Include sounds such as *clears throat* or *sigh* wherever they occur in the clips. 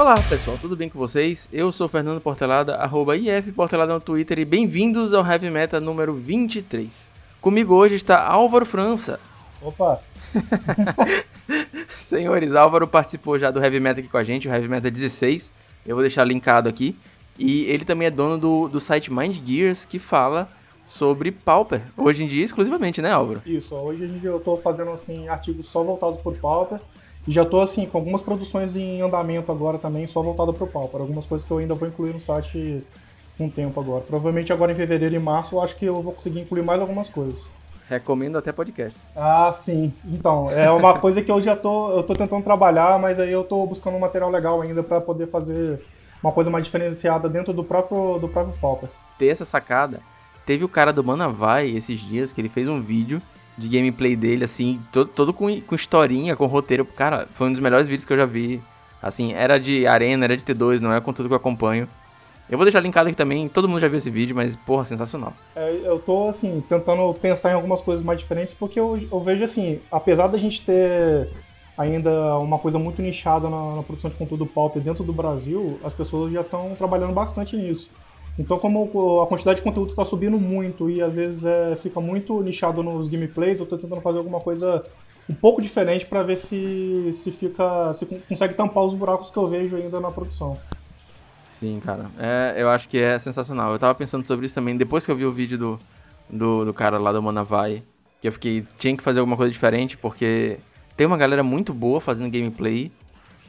Olá pessoal, tudo bem com vocês? Eu sou Fernando Portelada, arroba IF Portelada no Twitter e bem-vindos ao Heavy Meta número 23. Comigo hoje está Álvaro França. Opa! *laughs* Senhores, Álvaro participou já do Heavy Meta aqui com a gente, o Heavy Meta 16. Eu vou deixar linkado aqui. E ele também é dono do, do site Mind Gears, que fala sobre Pauper. Hoje em dia, exclusivamente, né, Álvaro? Isso, hoje em dia eu tô fazendo assim, artigos só voltados por Pauper. E já tô assim, com algumas produções em andamento agora também, só voltada pro Pauper. Algumas coisas que eu ainda vou incluir no site com um tempo agora. Provavelmente agora em fevereiro e março eu acho que eu vou conseguir incluir mais algumas coisas. Recomendo até podcast. Ah, sim. Então, é uma *laughs* coisa que eu já tô, eu tô tentando trabalhar, mas aí eu tô buscando um material legal ainda para poder fazer uma coisa mais diferenciada dentro do próprio, do próprio Pauper. Ter essa sacada. Teve o cara do Manavai esses dias que ele fez um vídeo de gameplay dele, assim, todo, todo com, com historinha, com roteiro. Cara, foi um dos melhores vídeos que eu já vi. Assim, era de Arena, era de T2, não é com tudo que eu acompanho. Eu vou deixar linkado aqui também, todo mundo já viu esse vídeo, mas, porra, sensacional. É, eu tô, assim, tentando pensar em algumas coisas mais diferentes, porque eu, eu vejo, assim, apesar da gente ter ainda uma coisa muito nichada na, na produção de conteúdo pop dentro do Brasil, as pessoas já estão trabalhando bastante nisso. Então, como a quantidade de conteúdo está subindo muito e às vezes é, fica muito nichado nos gameplays, eu estou tentando fazer alguma coisa um pouco diferente para ver se, se fica se consegue tampar os buracos que eu vejo ainda na produção. Sim, cara. É, eu acho que é sensacional. Eu tava pensando sobre isso também depois que eu vi o vídeo do, do, do cara lá do Manavai, que eu fiquei tinha que fazer alguma coisa diferente porque tem uma galera muito boa fazendo gameplay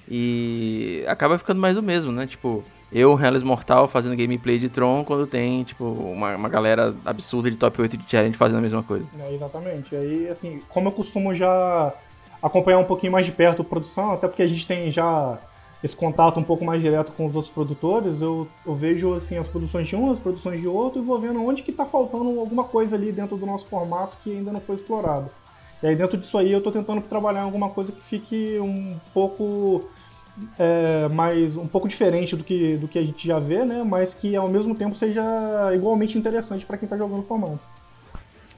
e acaba ficando mais do mesmo, né? Tipo, eu, Hellis Mortal, fazendo gameplay de Tron, quando tem, tipo, uma, uma galera absurda de top 8 de challenge fazendo a mesma coisa. É, exatamente. Aí, assim, como eu costumo já acompanhar um pouquinho mais de perto a produção, até porque a gente tem já esse contato um pouco mais direto com os outros produtores, eu, eu vejo, assim, as produções de um, as produções de outro, e vou vendo onde que tá faltando alguma coisa ali dentro do nosso formato que ainda não foi explorado. E aí, dentro disso aí, eu tô tentando trabalhar alguma coisa que fique um pouco é, mais um pouco diferente do que, do que a gente já vê, né? Mas que ao mesmo tempo seja igualmente interessante para quem está jogando o formato.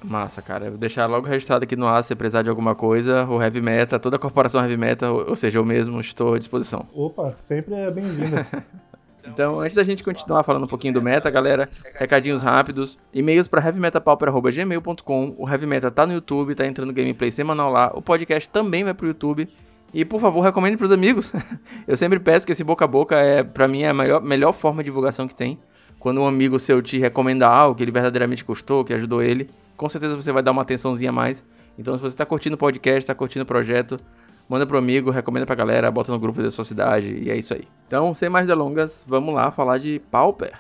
Massa, cara. Vou deixar logo registrado aqui no ar se precisar de alguma coisa, o Heavy Meta, toda a corporação Heavy Meta, ou seja, eu mesmo estou à disposição. Opa, sempre é bem-vindo. *laughs* então, antes da gente continuar falando um pouquinho do meta, galera, recadinhos rápidos. E-mails para heavymetapauper.gmail.com. O Heavy Meta tá no YouTube, tá entrando gameplay semanal lá. O podcast também vai pro YouTube. E por favor, recomende para os amigos. *laughs* Eu sempre peço que esse boca a boca é, para mim, é a melhor, melhor forma de divulgação que tem. Quando um amigo seu te recomenda algo que ele verdadeiramente gostou, que ajudou ele, com certeza você vai dar uma atençãozinha a mais. Então, se você está curtindo o podcast, está curtindo o projeto, manda pro amigo, recomenda pra galera, bota no grupo da sua cidade e é isso aí. Então, sem mais delongas, vamos lá falar de Pauper.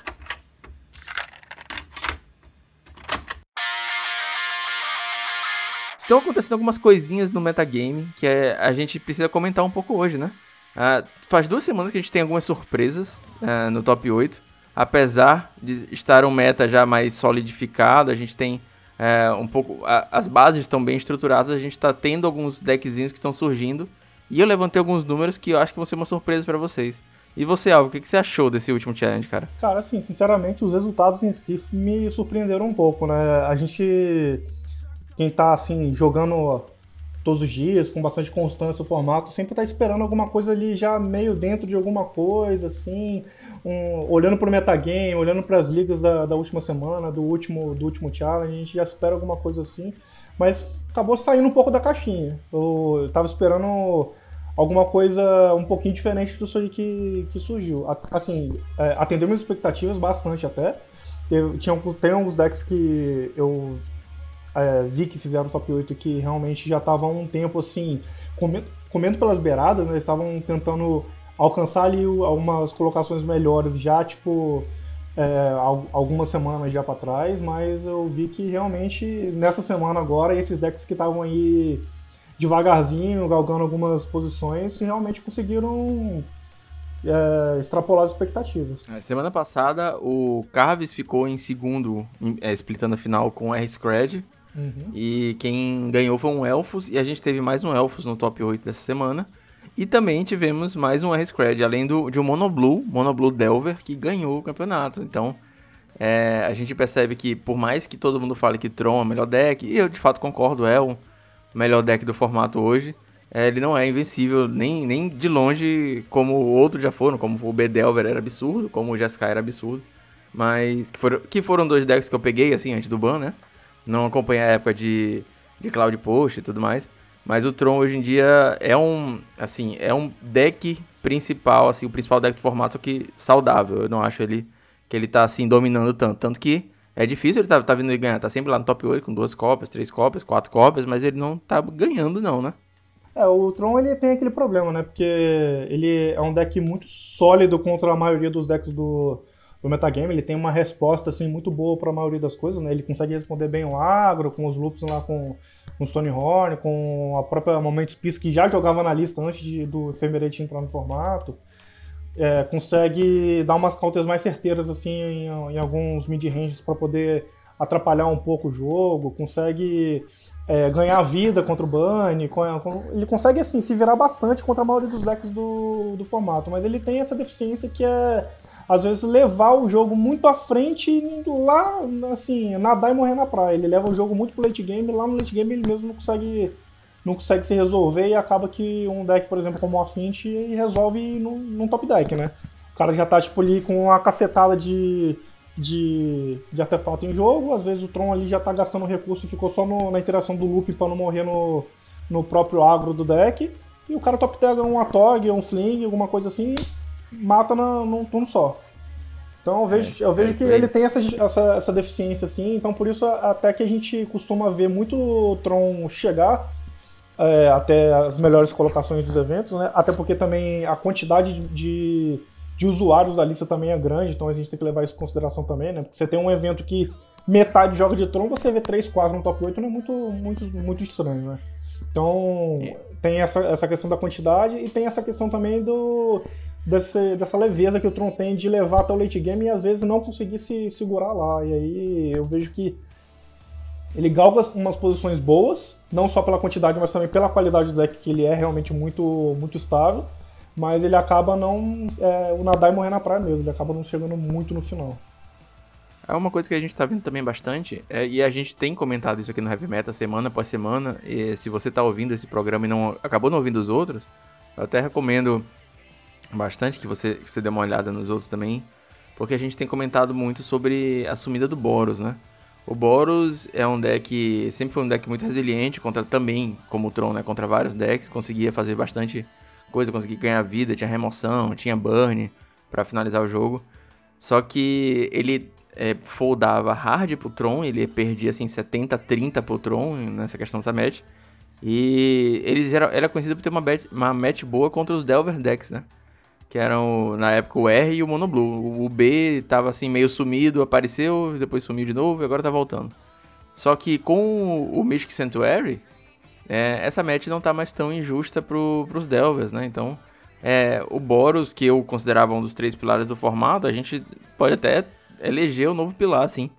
Estão acontecendo algumas coisinhas no metagame que é, a gente precisa comentar um pouco hoje, né? Uh, faz duas semanas que a gente tem algumas surpresas uh, no top 8. Apesar de estar um meta já mais solidificado, a gente tem uh, um pouco. as bases estão bem estruturadas, a gente está tendo alguns deckzinhos que estão surgindo. E eu levantei alguns números que eu acho que vão ser uma surpresa para vocês. E você, Alvo, o que, que você achou desse último challenge, cara? Cara, assim, sinceramente, os resultados em si me surpreenderam um pouco, né? A gente quem tá assim jogando todos os dias, com bastante constância o formato, sempre tá esperando alguma coisa ali já meio dentro de alguma coisa, assim, um, olhando pro metagame, olhando para as ligas da, da última semana, do último, do último challenge, a gente já espera alguma coisa assim, mas acabou saindo um pouco da caixinha. Eu, eu tava esperando alguma coisa um pouquinho diferente aí que, que surgiu. Assim, é, atendeu minhas expectativas bastante até. Teve, tinha, tem alguns decks que eu é, vi que fizeram top 8 que realmente já estavam um tempo assim, comendo, comendo pelas beiradas, né? Eles estavam tentando alcançar ali algumas colocações melhores já, tipo, é, algumas semanas já para trás, mas eu vi que realmente nessa semana agora, esses decks que estavam aí devagarzinho, galgando algumas posições, realmente conseguiram é, extrapolar as expectativas. É, semana passada, o Carves ficou em segundo, é, splitando a final com o R-Scred, Uhum. E quem ganhou foi um Elfos, e a gente teve mais um Elfos no top 8 dessa semana. E também tivemos mais um R-Scred, além do, de um Monoblue, Monoblue Delver, que ganhou o campeonato. Então, é, a gente percebe que, por mais que todo mundo fale que Tron é o melhor deck, e eu de fato concordo, é o melhor deck do formato hoje, é, ele não é invencível nem, nem de longe como outros já foram, como o Bedelver era absurdo, como o Jeskai era absurdo. Mas que foram, que foram dois decks que eu peguei, assim, antes do ban, né? Não acompanhei a época de, de Cloud Post e tudo mais. Mas o Tron hoje em dia é um, assim, é um deck principal, assim, o principal deck do formato que saudável. Eu não acho ele que ele tá assim dominando tanto, tanto que é difícil ele tá, tá vindo ganhar, tá sempre lá no top 8 com duas cópias, três cópias, quatro cópias, mas ele não tá ganhando não, né? É, o Tron ele tem aquele problema, né? Porque ele é um deck muito sólido contra a maioria dos decks do, do metagame. Ele tem uma resposta assim muito boa para a maioria das coisas, né? Ele consegue responder bem o agro, com os loops lá com, com o Stonehorn, com a própria Momentos Peace, que já jogava na lista antes de, do Ephemerate entrar no formato. É, consegue dar umas counters mais certeiras assim em, em alguns mid-ranges para poder atrapalhar um pouco o jogo, consegue é, ganhar vida contra o Bunny, ele consegue assim se virar bastante contra a maioria dos decks do, do formato, mas ele tem essa deficiência que é às vezes levar o jogo muito à frente e lá, assim, nadar e morrer na praia. Ele leva o jogo muito pro late game, lá no late game ele mesmo não consegue não consegue se resolver e acaba que um deck, por exemplo, como o Affinity, resolve num, num top deck, né? O cara já tá, tipo, ali com uma cacetada de de, de artefato em jogo. Às vezes o Tron ali já tá gastando recurso e ficou só no, na interação do loop para não morrer no, no próprio agro do deck. E o cara top pega um Atog, um Fling, alguma coisa assim, mata na, num turno só. Então eu vejo, é, eu vejo é que ele tem essa, essa, essa deficiência assim, então por isso até que a gente costuma ver muito Tron chegar é, até as melhores colocações dos eventos, né? Até porque também a quantidade de, de usuários da lista também é grande, então a gente tem que levar isso em consideração também, né? Porque você tem um evento que metade joga de Tron, você vê 3, 4 no top 8 não é muito, muito, muito estranho, né? Então é. tem essa, essa questão da quantidade e tem essa questão também do desse, dessa leveza que o Tron tem de levar até o late game e às vezes não conseguir se segurar lá. E aí eu vejo que ele galga umas posições boas, não só pela quantidade, mas também pela qualidade do deck, que ele é realmente muito, muito estável mas ele acaba não. É, o nadar e morrer na praia mesmo, ele acaba não chegando muito no final. É uma coisa que a gente tá vendo também bastante, é, e a gente tem comentado isso aqui no Heavy Meta semana após semana, e se você tá ouvindo esse programa e não acabou não ouvindo os outros, eu até recomendo bastante que você, que você dê uma olhada nos outros também, porque a gente tem comentado muito sobre a sumida do Boros, né? O Boros é um deck, sempre foi um deck muito resiliente, contra também, como o Tron, né? Contra vários decks, conseguia fazer bastante coisa, conseguir ganhar vida, tinha remoção, tinha burn para finalizar o jogo. Só que ele é, foldava hard pro Tron, ele perdia assim 70-30 pro Tron nessa questão dessa match. E ele era, era conhecido por ter uma, uma match boa contra os Delver decks, né? Que eram na época o R e o Mono Blue. O B tava assim meio sumido, apareceu, depois sumiu de novo e agora tá voltando. Só que com o Mystic Sanctuary, é, essa match não tá mais tão injusta pro, pros Delvers, né? Então, é, o Boros, que eu considerava um dos três pilares do formato, a gente pode até eleger o novo pilar, sim.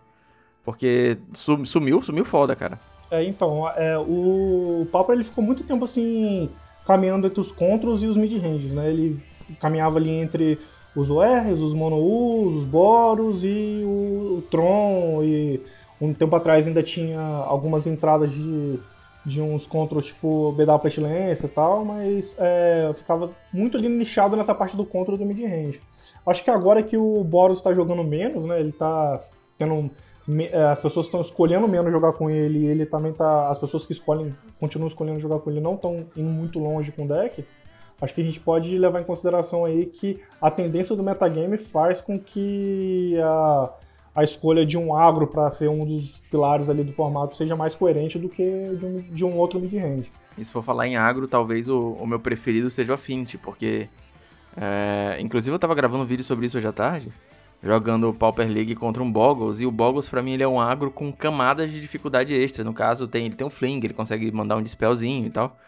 Porque sumiu, sumiu foda, cara. É, então, é, o Pauper ele ficou muito tempo assim, caminhando entre os contras e os mid-ranges, né? Ele caminhava ali entre os ORs, os Mono-Us, os Boros e o, o Tron. E um tempo atrás ainda tinha algumas entradas de de uns controls tipo BW Pestilência e tal, mas é, ficava muito ali nichado nessa parte do control do mid-range. Acho que agora que o Boros está jogando menos, né, ele tá tendo... É, as pessoas estão escolhendo menos jogar com ele ele também tá... As pessoas que escolhem, continuam escolhendo jogar com ele não estão indo muito longe com o deck. Acho que a gente pode levar em consideração aí que a tendência do metagame faz com que a a escolha de um agro para ser um dos pilares ali do formato seja mais coerente do que de um, de um outro mid-range. E se for falar em agro, talvez o, o meu preferido seja o Affinity, porque. É, inclusive eu tava gravando um vídeo sobre isso hoje à tarde, jogando o Pauper League contra um Boggles, e o Boggles para mim ele é um agro com camadas de dificuldade extra. No caso, tem, ele tem um Fling, ele consegue mandar um dispelzinho e tal.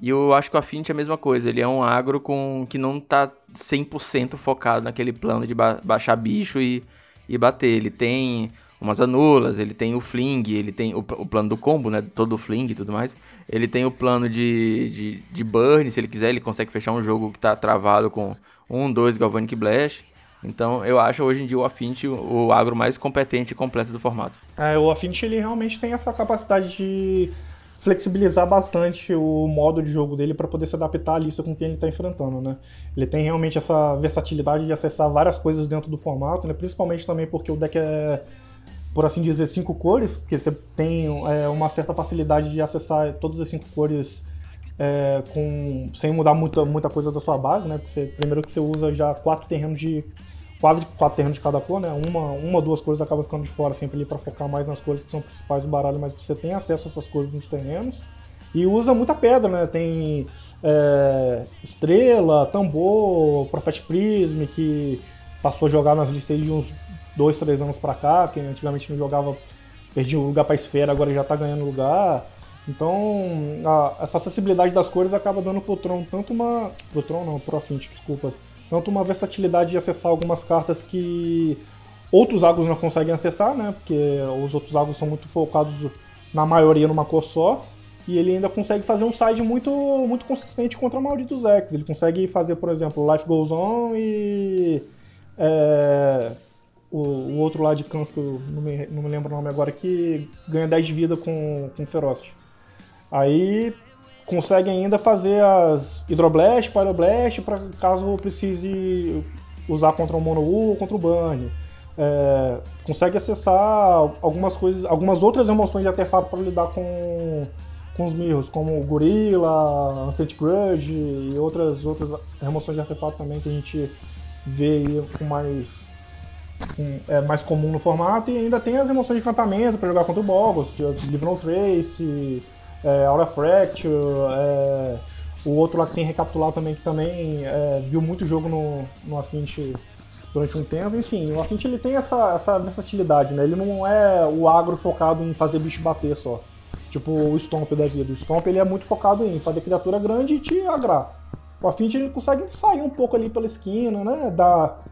E eu acho que o Affinity é a mesma coisa, ele é um agro com que não tá 100% focado naquele plano de ba baixar bicho e e bater. Ele tem umas anulas, ele tem o fling, ele tem o, o plano do combo, né? Todo o fling e tudo mais. Ele tem o plano de, de, de burn, se ele quiser, ele consegue fechar um jogo que tá travado com um, dois Galvanic Blast. Então eu acho hoje em dia o Affinity o agro mais competente e completo do formato. É, o Affinity ele realmente tem essa capacidade de flexibilizar bastante o modo de jogo dele para poder se adaptar à lista com quem ele está enfrentando, né? Ele tem realmente essa versatilidade de acessar várias coisas dentro do formato, né? Principalmente também porque o deck é, por assim dizer, cinco cores, porque você tem é, uma certa facilidade de acessar todas as cinco cores é, com, sem mudar muita, muita coisa da sua base, né? Porque você, primeiro que você usa já quatro terrenos de quase quatro terrenos de cada cor, né? Uma, uma duas cores acaba ficando de fora sempre ali para focar mais nas cores que são principais do baralho, mas você tem acesso a essas cores nos terrenos. E usa muita pedra, né? Tem é, estrela, tambor, Prophet Prism, que passou a jogar nas listas de uns dois, três anos para cá, que antigamente não jogava, perdia o lugar para esfera, agora já tá ganhando lugar. Então, a, essa acessibilidade das cores acaba dando pro Tron tanto uma. Pro Tron não, pro Affinity, desculpa tanto uma versatilidade de acessar algumas cartas que outros agos não conseguem acessar, né? Porque os outros agos são muito focados na maioria numa cor só. E ele ainda consegue fazer um side muito, muito consistente contra a maioria dos decks. Ele consegue fazer, por exemplo, Life Goes On e. É, o, o, outro lá de Cans, que eu não me, não me lembro o nome agora, que ganha 10 de vida com, com Ferocity. Aí consegue ainda fazer as Hydroblast, Pyroblast, para caso precise usar contra o Mono ou contra o Burn. É, consegue acessar algumas coisas, algumas outras emoções de artefatos para lidar com, com os mirros, como Gorilla, Ancient Grudge e outras, outras emoções de artefato também que a gente vê com mais com, é mais comum no formato e ainda tem as emoções de encantamento para jogar contra o Boggles, Live No Trace, é, Aura Fracture, é, o outro lá que tem recapitular também, que também é, viu muito jogo no, no Affinity durante um tempo. Enfim, o Affinity ele tem essa, essa versatilidade, né? Ele não é o agro focado em fazer bicho bater só. Tipo o Stomp da vida. O Stomp ele é muito focado em fazer criatura grande e te agrar. O Affinity ele consegue sair um pouco ali pela esquina, né? Dar,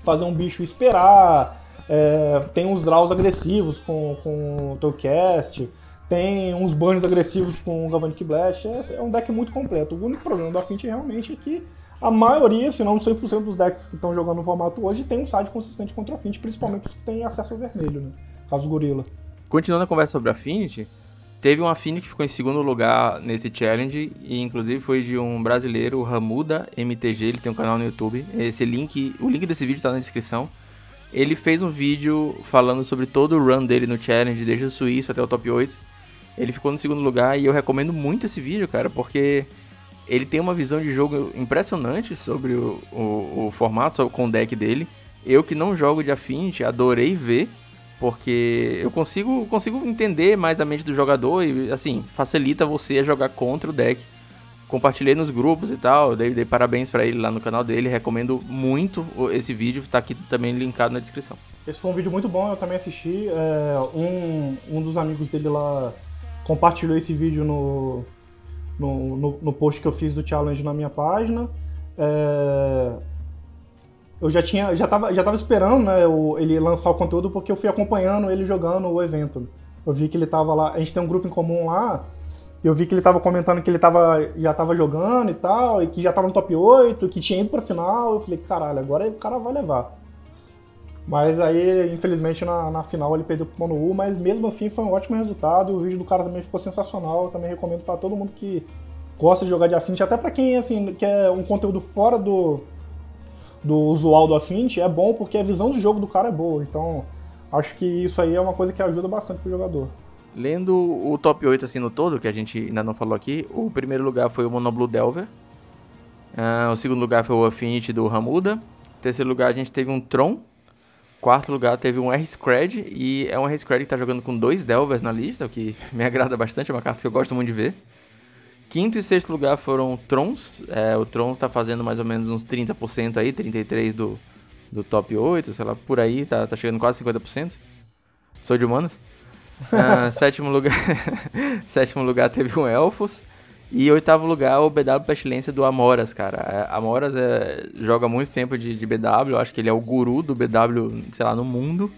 fazer um bicho esperar. É, tem uns draws agressivos com, com o teu cast tem uns banhos agressivos com o Galvanic Blast. É, é, um deck muito completo. O único problema do Affinity realmente é que a maioria, se não 100% dos decks que estão jogando no formato hoje, tem um side consistente contra o Affinity, principalmente os que têm acesso ao vermelho, né? Caso Gorila. Continuando a conversa sobre Affinity, teve um Affinity que ficou em segundo lugar nesse challenge, e inclusive foi de um brasileiro, Ramuda MTG, ele tem um canal no YouTube. Esse link, o link desse vídeo está na descrição. Ele fez um vídeo falando sobre todo o run dele no challenge, desde o suíço até o top 8 ele ficou no segundo lugar e eu recomendo muito esse vídeo, cara, porque ele tem uma visão de jogo impressionante sobre o, o, o formato, com o deck dele. Eu que não jogo de Affinity, adorei ver, porque eu consigo, consigo entender mais a mente do jogador e, assim, facilita você a jogar contra o deck. Compartilhei nos grupos e tal, dei, dei parabéns para ele lá no canal dele, recomendo muito esse vídeo, tá aqui também linkado na descrição. Esse foi um vídeo muito bom, eu também assisti. É, um, um dos amigos dele lá compartilhou esse vídeo no, no, no, no, post que eu fiz do challenge na minha página. É, eu já tinha, já tava, já tava esperando, né, ele lançar o conteúdo porque eu fui acompanhando ele jogando o evento. Eu vi que ele tava lá, a gente tem um grupo em comum lá, eu vi que ele tava comentando que ele tava, já tava jogando e tal, e que já tava no top 8, que tinha ido pra final. Eu falei, caralho, agora o cara vai levar. Mas aí, infelizmente, na, na final ele perdeu pro Mono U, mas mesmo assim foi um ótimo resultado e o vídeo do cara também ficou sensacional. Eu também recomendo para todo mundo que gosta de jogar de Affinity, até para quem assim, quer um conteúdo fora do, do usual do Affinity, é bom porque a visão de jogo do cara é boa. Então, acho que isso aí é uma coisa que ajuda bastante pro jogador. Lendo o top 8 assim no todo, que a gente ainda não falou aqui, o primeiro lugar foi o Monoblue Delver. Uh, o segundo lugar foi o Affinity do Ramuda. terceiro lugar a gente teve um Tron, quarto lugar teve um R-Scred, e é um R-Scred que está jogando com dois Delvers na lista, o que *laughs* me agrada bastante, é uma carta que eu gosto muito de ver. Quinto e sexto lugar foram Trons, é, o Trons está fazendo mais ou menos uns 30% aí, 33% do, do top 8, sei lá, por aí, tá, tá chegando quase 50%. Sou de humanas. uh, *laughs* sétimo lugar *laughs* sétimo lugar teve um Elfos. E oitavo lugar, o BW Pestilência do Amoras, cara. É, Amoras é, joga muito tempo de, de BW, eu acho que ele é o guru do BW, sei lá, no mundo.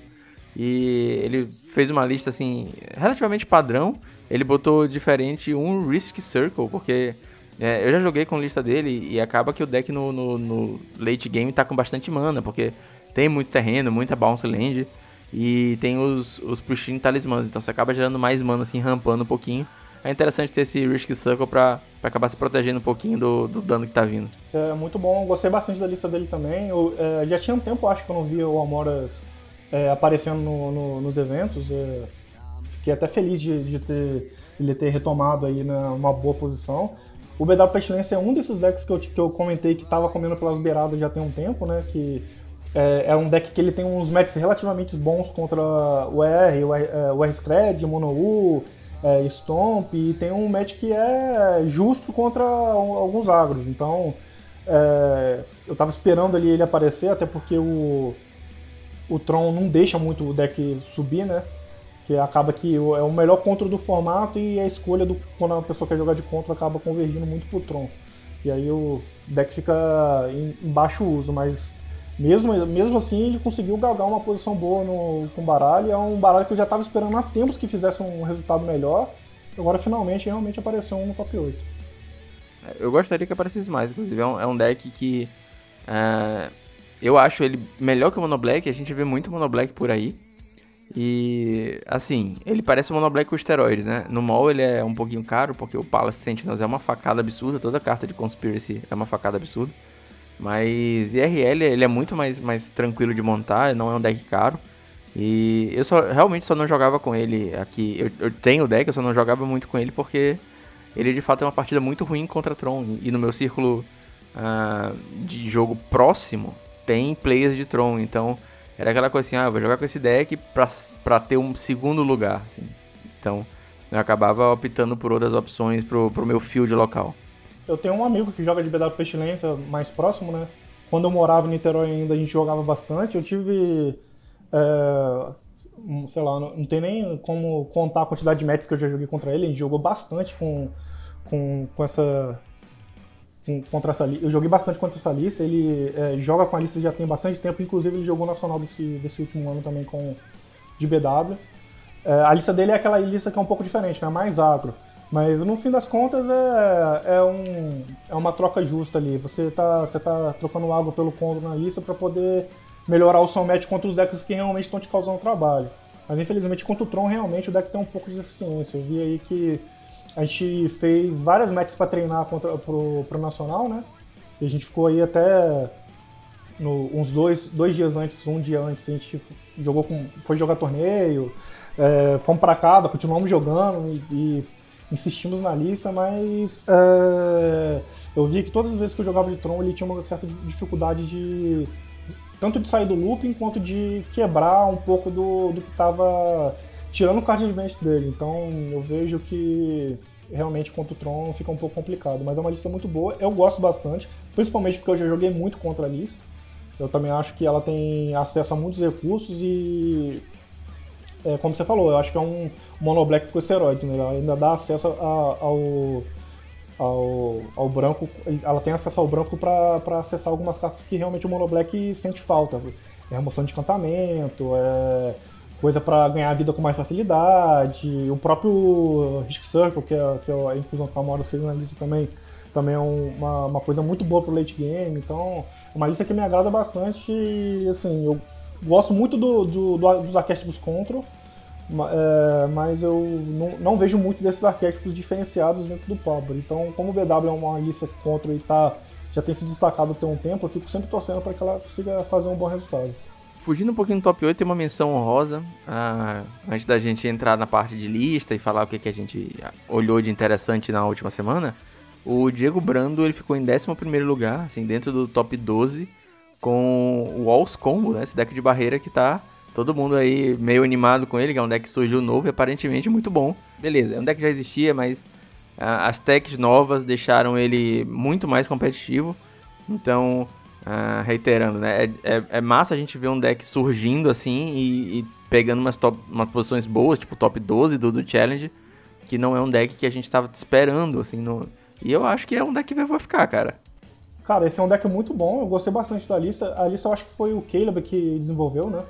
E ele fez uma lista, assim, relativamente padrão. Ele botou diferente um Risk Circle, porque é, eu já joguei com lista dele e acaba que o deck no, no, no, late game tá com bastante mana, porque tem muito terreno, muita bounce land e tem os, os Pristine Talismãs, então você acaba gerando mais mana, assim, rampando um pouquinho. É interessante ter esse Risk Circle pra, pra acabar se protegendo um pouquinho do, do dano que tá vindo. Isso é muito bom, gostei bastante da lista dele também. Eu, é, já tinha um tempo, acho que eu não via o Amoras é, aparecendo no, no, nos eventos. É, fiquei até feliz de, de ter ele ter retomado aí numa boa posição. O BW Pestilência é um desses decks que eu, que eu comentei que estava comendo pelas beiradas já tem um tempo, né? Que é, é, um deck que ele tem uns matches relativamente bons contra o R, o R, é, o Scred, Mono U, é, Stomp, e tem um match que é justo contra alguns agros. Então, é, eu estava esperando ali ele aparecer, até porque o, o Tron não deixa muito o deck subir, né? que acaba que é o melhor contra do formato e a escolha do quando a pessoa quer jogar de contra acaba convergindo muito pro Tron. E aí o deck fica em baixo uso, mas mesmo, mesmo assim ele conseguiu galgar uma posição boa no, com o baralho. É um baralho que eu já estava esperando há tempos que fizesse um resultado melhor. Agora finalmente realmente apareceu um no top 8. É, eu gostaria que aparecesse mais, inclusive. É um, é um deck que. Uh, eu acho ele melhor que o Mono Black. A gente vê muito Mono Black por aí. E, assim, ele parece um Monoblack com esteroides, né? No mall ele é um pouquinho caro, porque o Palace Sentinels é uma facada absurda, toda carta de Conspiracy é uma facada absurda. Mas IRL ele é muito mais, mais tranquilo de montar, não é um deck caro. E eu só realmente só não jogava com ele aqui. Eu, eu tenho o deck, eu só não jogava muito com ele porque ele de fato é uma partida muito ruim contra Tron. E no meu círculo uh, de jogo próximo tem players de Tron, então era aquela coisa assim, ah, vou jogar com esse deck pra, pra ter um segundo lugar, assim. Então, eu acabava optando por outras opções pro, pro meu field local. Eu tenho um amigo que joga de BW Pestilência mais próximo, né? Quando eu morava em Niterói ainda, a gente jogava bastante. Eu tive... É, sei lá, não, não tem nem como contar a quantidade de matches que eu já joguei contra ele. A gente jogou bastante com, com, com essa contra essa Eu joguei bastante contra essa lista. Ele é, joga com a lista já tem bastante tempo. Inclusive, ele jogou nacional desse, desse último ano também com de BW. É, a lista dele é aquela lista que é um pouco diferente, né? mais agro. Mas no fim das contas é, é, um, é uma troca justa ali. Você está você tá trocando água pelo contra na lista para poder melhorar o seu match contra os decks que realmente estão te causando trabalho. Mas infelizmente contra o Tron realmente o deck tem um pouco de deficiência. Eu vi aí que a gente fez várias matches para treinar contra, pro, pro Nacional, né? E a gente ficou aí até no, uns dois, dois dias antes, um dia antes, a gente jogou com, foi jogar torneio, é, fomos para casa, continuamos jogando e, e, insistimos na lista, mas é, eu vi que todas as vezes que eu jogava de Tron ele tinha uma certa dificuldade de tanto de sair do looping quanto de quebrar um pouco do, do que estava tirando o card advantage dele. Então eu vejo que realmente contra o Tron fica um pouco complicado. Mas é uma lista muito boa, eu gosto bastante, principalmente porque eu já joguei muito contra a lista. Eu também acho que ela tem acesso a muitos recursos e. É, como você falou, eu acho que é um mono black com esteroide, né? Ela ainda dá acesso a, ao, ao, ao branco, ela tem acesso ao branco para acessar algumas cartas que realmente o mono black sente falta. É remoção de encantamento, é coisa para ganhar a vida com mais facilidade. O próprio Risk Circle, que é, que é a inclusão que a na lista também, também é uma, uma coisa muito boa pro late game. Então, é uma lista que me agrada bastante e, assim, eu gosto muito do, do, do dos arquétipos Control, é, mas eu não, não, vejo muito desses arquétipos diferenciados dentro do Power. Então, como o BW é uma lista Control e tá, já tem se destacado até um tempo, eu fico sempre torcendo para que ela consiga fazer um bom resultado. Fugindo um pouquinho do top 8, tem uma menção honrosa. Ah, antes da gente entrar na parte de lista e falar o que, que a gente olhou de interessante na última semana, o Diego Brando ele ficou em 11 lugar, assim, dentro do top 12, com o Walls Combo, né? Esse deck de barreira que tá todo mundo aí meio animado com ele, que é um deck que surgiu novo e aparentemente muito bom. Beleza, é um deck que já existia, mas ah, as techs novas deixaram ele muito mais competitivo. Então, Uh, reiterando, né? É, é, é, massa a gente ver um deck surgindo assim e, e pegando umas, top, umas posições boas, tipo top 12 do, do Challenge, que não é um deck que a gente tava esperando, assim. No... E eu acho que é um deck que vai ficar, cara. Cara, esse é um deck muito bom, eu gostei bastante da lista. A lista eu acho que foi o Caleb que desenvolveu, né?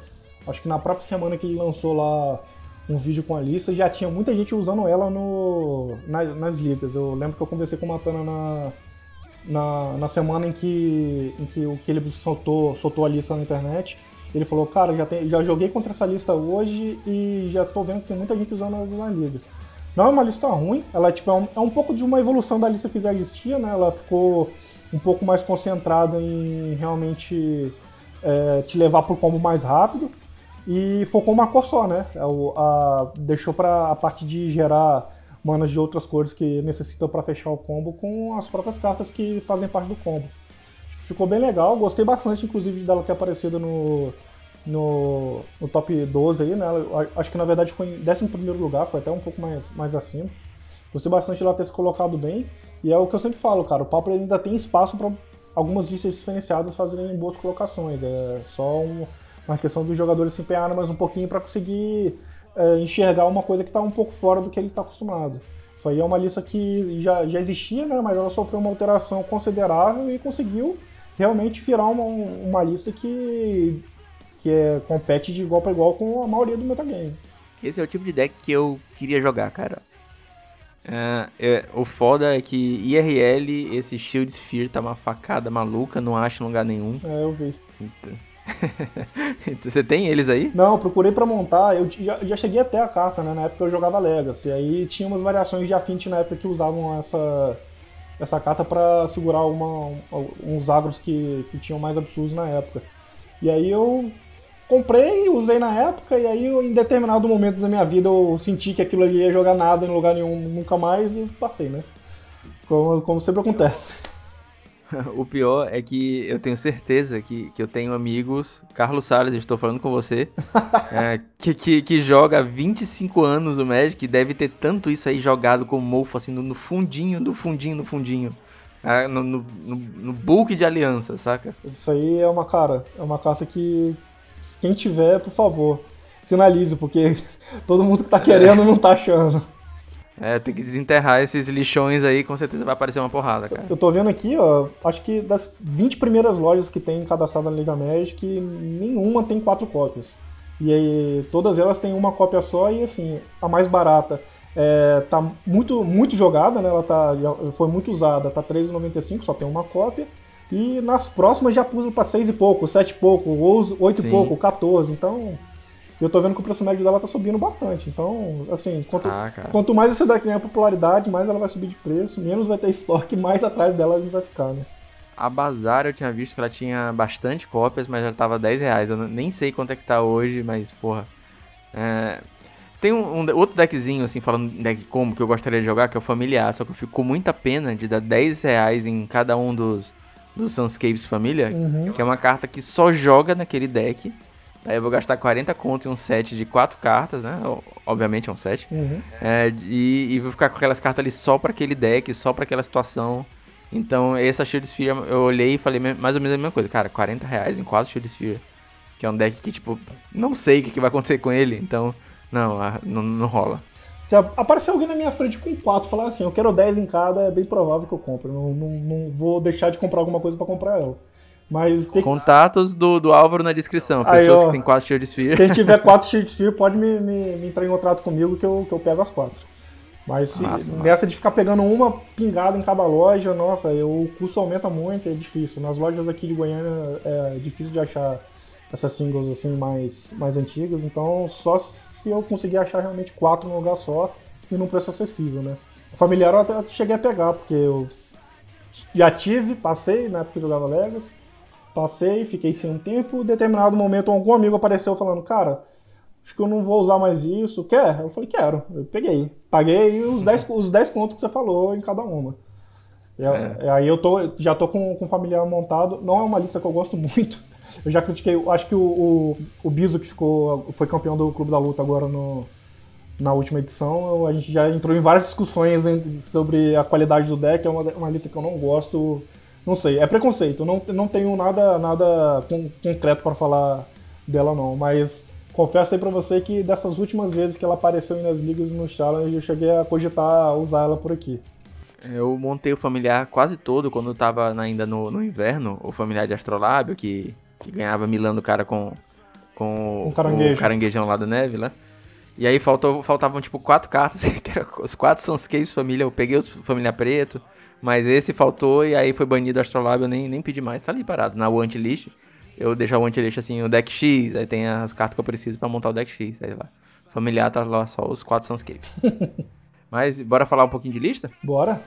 Acho que na própria semana que ele lançou lá um vídeo com a lista, já tinha muita gente usando ela no, nas, nas ligas. Eu lembro que eu conversei com o Matana na, na, na semana em que, em que o ele soltou, soltou a lista na internet, ele falou, cara, já, tem, já joguei contra essa lista hoje e já tô vendo que tem muita gente usando as na liga. Não é uma lista ruim, ela tipo, é, um, é um pouco de uma evolução da lista que já existia, né? Ela ficou um pouco mais concentrada em realmente é, te levar pro combo mais rápido e focou uma cor só, né? É a, deixou para a parte de gerar manas de outras cores que necessitam para fechar o combo com as próprias cartas que fazem parte do combo. Ficou bem legal, gostei bastante, inclusive, dela ter aparecido no, no, no top 12 aí, né? Acho que na verdade ficou em 11 lugar, foi até um pouco mais, mais acima. Gostei bastante dela ter se colocado bem. E é o que eu sempre falo, cara, o Pauper ainda tem espaço para algumas listas diferenciadas fazerem boas colocações. É só um, uma questão dos jogadores se empenharem mais um pouquinho para conseguir é, enxergar uma coisa que está um pouco fora do que ele está acostumado. Isso aí é uma lista que já, já existia, né, mas ela sofreu uma alteração considerável e conseguiu realmente virar uma, uma lista que, que é, compete de igual para igual com a maioria do metagame. Esse é o tipo de deck que eu queria jogar, cara. É, é, o foda é que IRL, esse Shield Sphere tá uma facada maluca, não acha em lugar nenhum. É, eu vi. Então... *laughs* então você tem eles aí? Não, procurei para montar. Eu já, já, cheguei até a carta, né? Na época eu jogava Legacy. Aí tinha umas variações de Affinity na época que usavam essa, essa carta para segurar uma, uns agros que, que tinham mais absurdos na época. E aí eu comprei, usei na época, e aí em determinado momento da minha vida eu senti que aquilo ali ia jogar nada em lugar nenhum nunca mais e passei, né? Como, como sempre acontece. *laughs* o pior é que eu tenho certeza que, que eu tenho amigos, Carlos Salles, estou falando com você, *laughs* é, que, que, que, joga há 25 anos o Magic, deve ter tanto isso aí jogado como mofo, assim, no, no fundinho, do fundinho, no fundinho. É, no, no, no, no bulk de aliança, saca? Isso aí é uma cara, é uma carta que quem tiver, por favor, sinalize, porque *laughs* todo mundo que tá querendo não tá achando. É, tem que desenterrar esses lixões aí, com certeza vai aparecer uma porrada, cara. Eu tô vendo aqui, ó, acho que das 20 primeiras lojas que tem cadastrada na Liga Magic, nenhuma tem quatro cópias. E aí, todas elas têm uma cópia só e assim, a mais barata é, tá muito, muito jogada, né? Ela tá, foi muito usada, tá R$3,95, só tem uma cópia. E nas próximas já pus para 6 e pouco, 7 e pouco, ou 8 e pouco, 14. Então, eu tô vendo que o preço médio dela tá subindo bastante. Então, assim, quanto, ah, quanto mais essa daqui ganhar popularidade, mais ela vai subir de preço, menos vai ter estoque, *laughs* mais atrás dela a gente vai ficar, né? A Bazar eu tinha visto que ela tinha bastante cópias, mas já tava 10 reais. Eu nem sei quanto é que tá hoje, mas, porra. É... Tem um, um, outro deckzinho, assim, falando de deck combo que eu gostaria de jogar, que é o familiar, só que eu fico com muita pena de dar 10 reais em cada um dos, dos Sunscapes Família, uhum. que é uma carta que só joga naquele deck Aí eu vou gastar 40 conto em um set de 4 cartas, né? Obviamente é um set. Uhum. É, e, e, vou ficar com aquelas cartas ali só para aquele deck, só para aquela situação. Então, essa Shield Sphere eu olhei e falei mais ou menos a mesma coisa. Cara, 40 reais em 4 Shield Sphere. Que é um deck que, tipo, não sei o que, que vai acontecer com ele. Então, não, não, não rola. Se aparecer alguém na minha frente com 4 falar assim, eu quero 10 em cada, é bem provável que eu compre. Não, não, não vou deixar de comprar alguma coisa para comprar ela. Mas tem... Contatos do, do Álvaro na descrição. Pessoas Aí, ó, que têm 4 Shield. Quem tiver *laughs* 4 Shield pode me, me, me, entrar em contato comigo que eu, que eu pego as 4. Mas se, massa, nessa massa. de ficar pegando uma pingada em cada loja, nossa, o custo aumenta muito, é difícil. Nas lojas aqui de Goiânia é difícil de achar essas singles assim mais, mais antigas, então só se eu conseguir achar realmente quatro num lugar só e num preço acessível, né? O familiar eu até cheguei a pegar, porque eu já tive, passei na época que eu jogava Legacy, Passei, fiquei sem um tempo, em determinado momento algum amigo apareceu falando, cara, acho que eu não vou usar mais isso, quer? Eu falei, quero. Eu peguei. Paguei os 10, os 10 contos que você falou em cada uma. E, é. Aí eu tô, já tô com, com o familiar montado. Não é uma lista que eu gosto muito. Eu já critiquei, acho que o, o, o Biso que ficou, foi campeão do Clube da Luta agora no, na última edição, a gente já entrou em várias discussões sobre a qualidade do deck. É uma, uma lista que eu não gosto não sei, é preconceito. Não, não tenho nada, nada concreto para falar dela, não. Mas confesso aí pra você que dessas últimas vezes que ela apareceu nas ligas no Challenge, eu cheguei a cogitar usar ela por aqui. Eu montei o familiar quase todo quando eu tava ainda no, no inverno, o familiar de Astrolábio, que, que ganhava milando o cara com, com um caranguejo. o caranguejão lá da neve, né? E aí faltou, faltavam tipo quatro cartas, *laughs* que eram os quatro Sunscapes família, eu peguei os familiar preto, mas esse faltou e aí foi banido o Astrolabe, eu nem, nem pedi mais. Tá ali parado, na want list. Eu deixo a want list assim, o deck X, aí tem as cartas que eu preciso para montar o deck X. Aí lá. Familiar tá lá só os quatro Sunscape. *laughs* Mas bora falar um pouquinho de lista? Bora.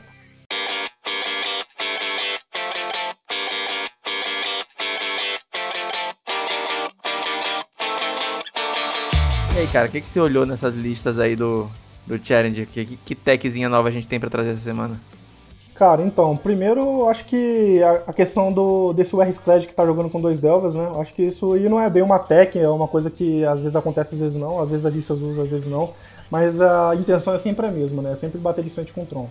E aí, cara, o que, que você olhou nessas listas aí do, do Challenger? Que, que, que techzinha nova a gente tem para trazer essa semana? Cara, então, primeiro, acho que a, a questão do desse Scred que tá jogando com dois Delvas, né? Acho que isso aí não é bem uma tech, é uma coisa que às vezes acontece, às vezes não, às vezes a lista usa, às vezes não. Mas a intenção é sempre a mesma, né? É sempre bater de frente com o Tron.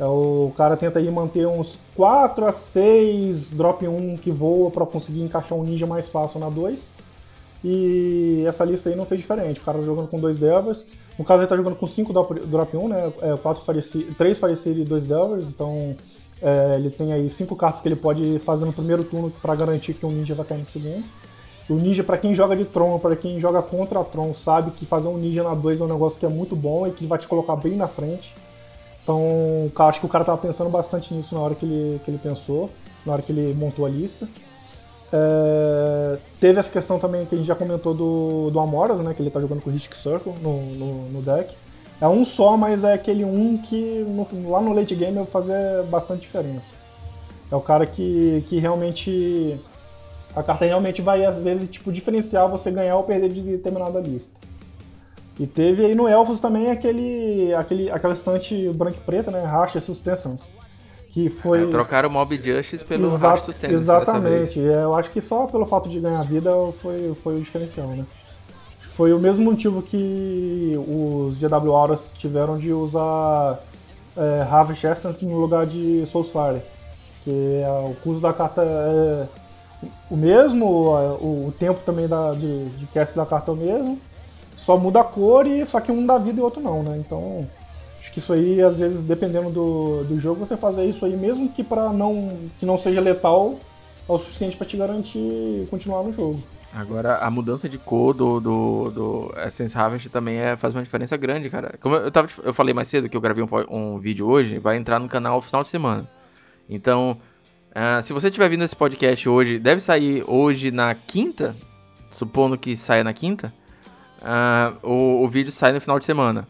É, o cara tenta aí manter uns 4 a 6 drop 1 que voa para conseguir encaixar um ninja mais fácil na 2 e essa lista aí não fez diferente. O cara tá jogando com dois Delvers. No caso, ele tá jogando com 5 drop 1, né? É, quatro três Farecir e dois Delvers. Então, é, ele tem aí cinco cartas que ele pode fazer no primeiro turno para garantir que o Ninja vai cair no segundo. O Ninja, para quem joga de Tron, para quem joga contra Tron, sabe que fazer um Ninja na 2 é um negócio que é muito bom e que vai te colocar bem na frente. Então, acho que o cara tava pensando bastante nisso na hora que ele, que ele pensou, na hora que ele montou a lista. É, teve essa questão também que a gente já comentou do, do Amoras, né? Que ele tá jogando com o Circle no, no, no, deck. É um só, mas é aquele um que no, lá no late game vai fazer bastante diferença. É o cara que, que realmente. A carta realmente vai, às vezes, tipo, diferenciar você ganhar ou perder de determinada lista. E teve aí no Elfos também aquele, aquele, aquela estante branca e preta, né? Racha Sustenance que foi... É, trocaram o Mob Justice pelo Exa Sustenance Exatamente. É, eu acho que só pelo fato de ganhar vida foi, foi o diferencial, né? Foi o mesmo motivo que os GW Auras tiveram de usar é, Harvest Essence no lugar de Soulsfire. Que é, o custo da carta é o mesmo, o, o tempo também da, de, de cast da carta é o mesmo. Só muda a cor e só que um dá vida e outro não, né? Então Acho que isso aí, às vezes, dependendo do, do jogo, você fazer isso aí, mesmo que para não que não seja letal, é o suficiente para te garantir continuar no jogo. Agora, a mudança de cor do, do, do Essence Harvest também é, faz uma diferença grande, cara. Como eu, tava, eu falei mais cedo que eu gravei um, um vídeo hoje, vai entrar no canal final de semana. Então, uh, se você estiver vindo esse podcast hoje, deve sair hoje na quinta, supondo que saia na quinta, uh, o, o vídeo sai no final de semana.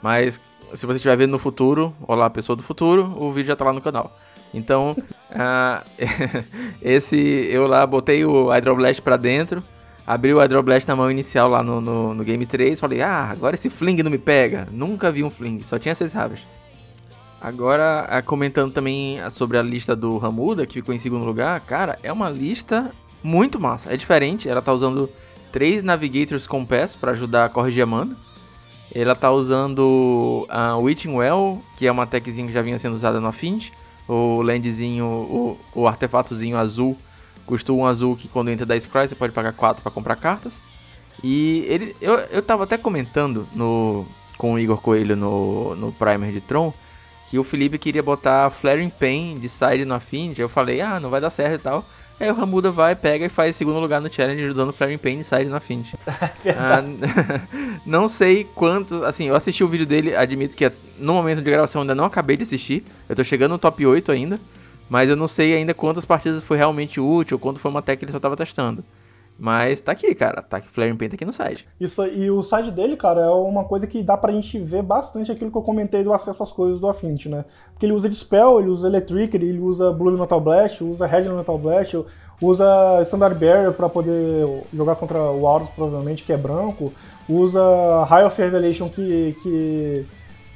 Mas se você estiver vendo no futuro, olá pessoa do futuro, o vídeo já tá lá no canal. Então, uh, *laughs* *laughs* esse eu lá botei o Hydroblast pra dentro, abri o Hydroblast na mão inicial lá no, no, no, Game 3, falei, ah, agora esse Fling não me pega. Nunca vi um Fling, só tinha seis rabas. Agora, uh, comentando também sobre a lista do Ramuda, que ficou em segundo lugar, cara, é uma lista muito massa. É diferente, ela tá usando três Navigators Compass para ajudar a corrigir a mana ela tá usando a Witching Well, que é uma techzinha que já vinha sendo usada no Affinity. O landzinho, o, o artefatozinho azul, custa um azul que quando entra da Scry você pode pagar 4 para comprar cartas. E ele, eu, eu tava até comentando no, com o Igor Coelho no, no Primer de Tron que o Felipe queria botar Flaring Pain de side no Affinity. Eu falei, ah, não vai dar certo e tal. Aí o Ramuda vai, pega e faz segundo lugar no challenge usando Flaring Pain e sai na Affinity. *laughs* ah, *laughs* não sei quanto. Assim, eu assisti o vídeo dele, admito que no momento de gravação ainda não acabei de assistir. Eu tô chegando no top 8 ainda. Mas eu não sei ainda quantas partidas foi realmente útil, ou quanto foi uma tech que ele só tava testando. Mas tá aqui, cara. Tá aqui, Flaring Paint aqui no site. Isso, e o site dele, cara, é uma coisa que dá pra gente ver bastante aquilo que eu comentei do acesso às coisas do Affinity, né? Porque ele usa Dispel, ele usa Electric, ele usa Blue Metal Blast, usa Red Metal Blast, usa Standard Barrier pra poder jogar contra o Aurus, provavelmente, que é branco, usa High of Revelation, que, que,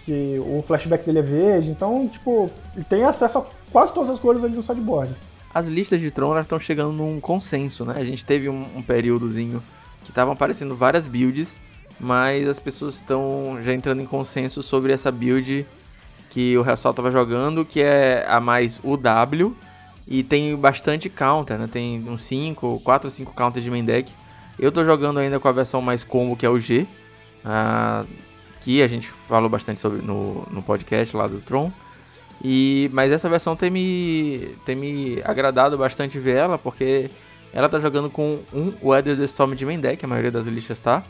que o flashback dele é verde. Então, tipo, ele tem acesso a quase todas as cores ali do sideboard as listas de Tron estão chegando num consenso, né? A gente teve um, um períodozinho que estavam aparecendo várias builds, mas as pessoas estão já entrando em consenso sobre essa build que o Real estava jogando, que é a mais UW, e tem bastante counter, né? Tem uns 5, 4 ou 5 counters de main deck. Eu estou jogando ainda com a versão mais combo, que é o G, uh, que a gente falou bastante sobre no, no podcast lá do Tron. E, mas essa versão tem me, tem me agradado bastante ver ela, porque ela tá jogando com um Weather the Storm de main deck, a maioria das listas tá.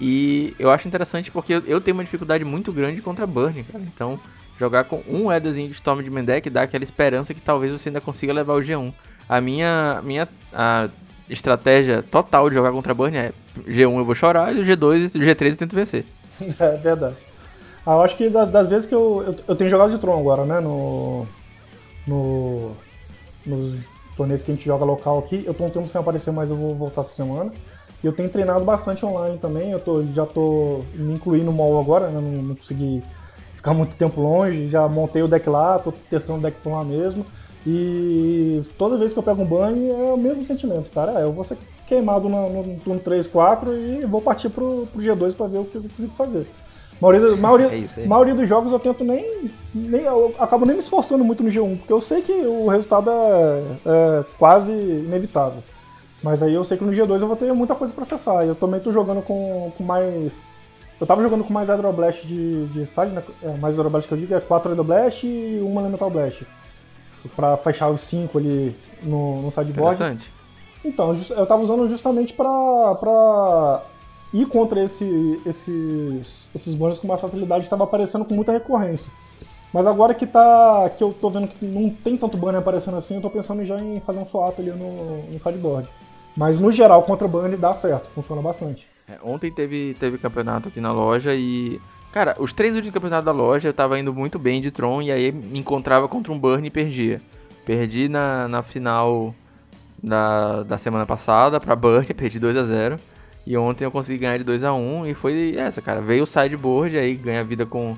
E eu acho interessante porque eu tenho uma dificuldade muito grande contra Burn, cara. Então, jogar com um Weatherzinho de Storm de main deck dá aquela esperança que talvez você ainda consiga levar o G1. A minha, minha a estratégia total de jogar contra Burn é G1 eu vou chorar e o G2 e o G3 eu tento vencer. *laughs* É verdade. Ah, eu acho que das, das vezes que eu, eu, eu, tenho jogado de Tron agora, né? No, no, nos torneios que a gente joga local aqui. Eu tô um tempo sem aparecer, mas eu vou voltar essa semana. E eu tenho treinado bastante online também. Eu tô, já tô me incluindo no mall agora, né? Não, não consegui ficar muito tempo longe. Já montei o deck lá, tô testando o deck por lá mesmo. E toda vez que eu pego um banho é o mesmo sentimento, cara. É, eu vou ser queimado no, no turno 3, 4 e vou partir pro, pro G2 para ver o que eu consigo fazer. Maioria, maioria, é isso, é. maioria dos jogos eu tento nem, nem. Eu acabo nem me esforçando muito no G1, porque eu sei que o resultado é, é quase inevitável. Mas aí eu sei que no G2 eu vou ter muita coisa pra acessar. E eu também tô jogando com, com mais. Eu tava jogando com mais Hydroblast de, de side, né? É, mais Hydroblast que eu digo é 4 Hydroblast e 1 Elemental Blast. Pra fechar os 5 ali no, no sideboard. Interessante. Então, eu tava usando justamente pra, pra ir contra esse, esses, esses bônus com uma facilidade estava aparecendo com muita recorrência. Mas agora que tá. que eu tô vendo que não tem tanto banner aparecendo assim, eu tô pensando já em fazer um swap ali no, no sideboard. Mas no geral, contra banner dá certo, funciona bastante. É, ontem teve, teve campeonato aqui na loja e. Cara, os três últimos campeonatos da loja eu tava indo muito bem de Tron e aí me encontrava contra um Burn e perdia. Perdi na, na final da, da semana passada pra Burn, *laughs* perdi 2 a 0 e ontem eu consegui ganhar de 2 a 1 e foi essa, cara. Veio o sideboard, aí ganha vida com,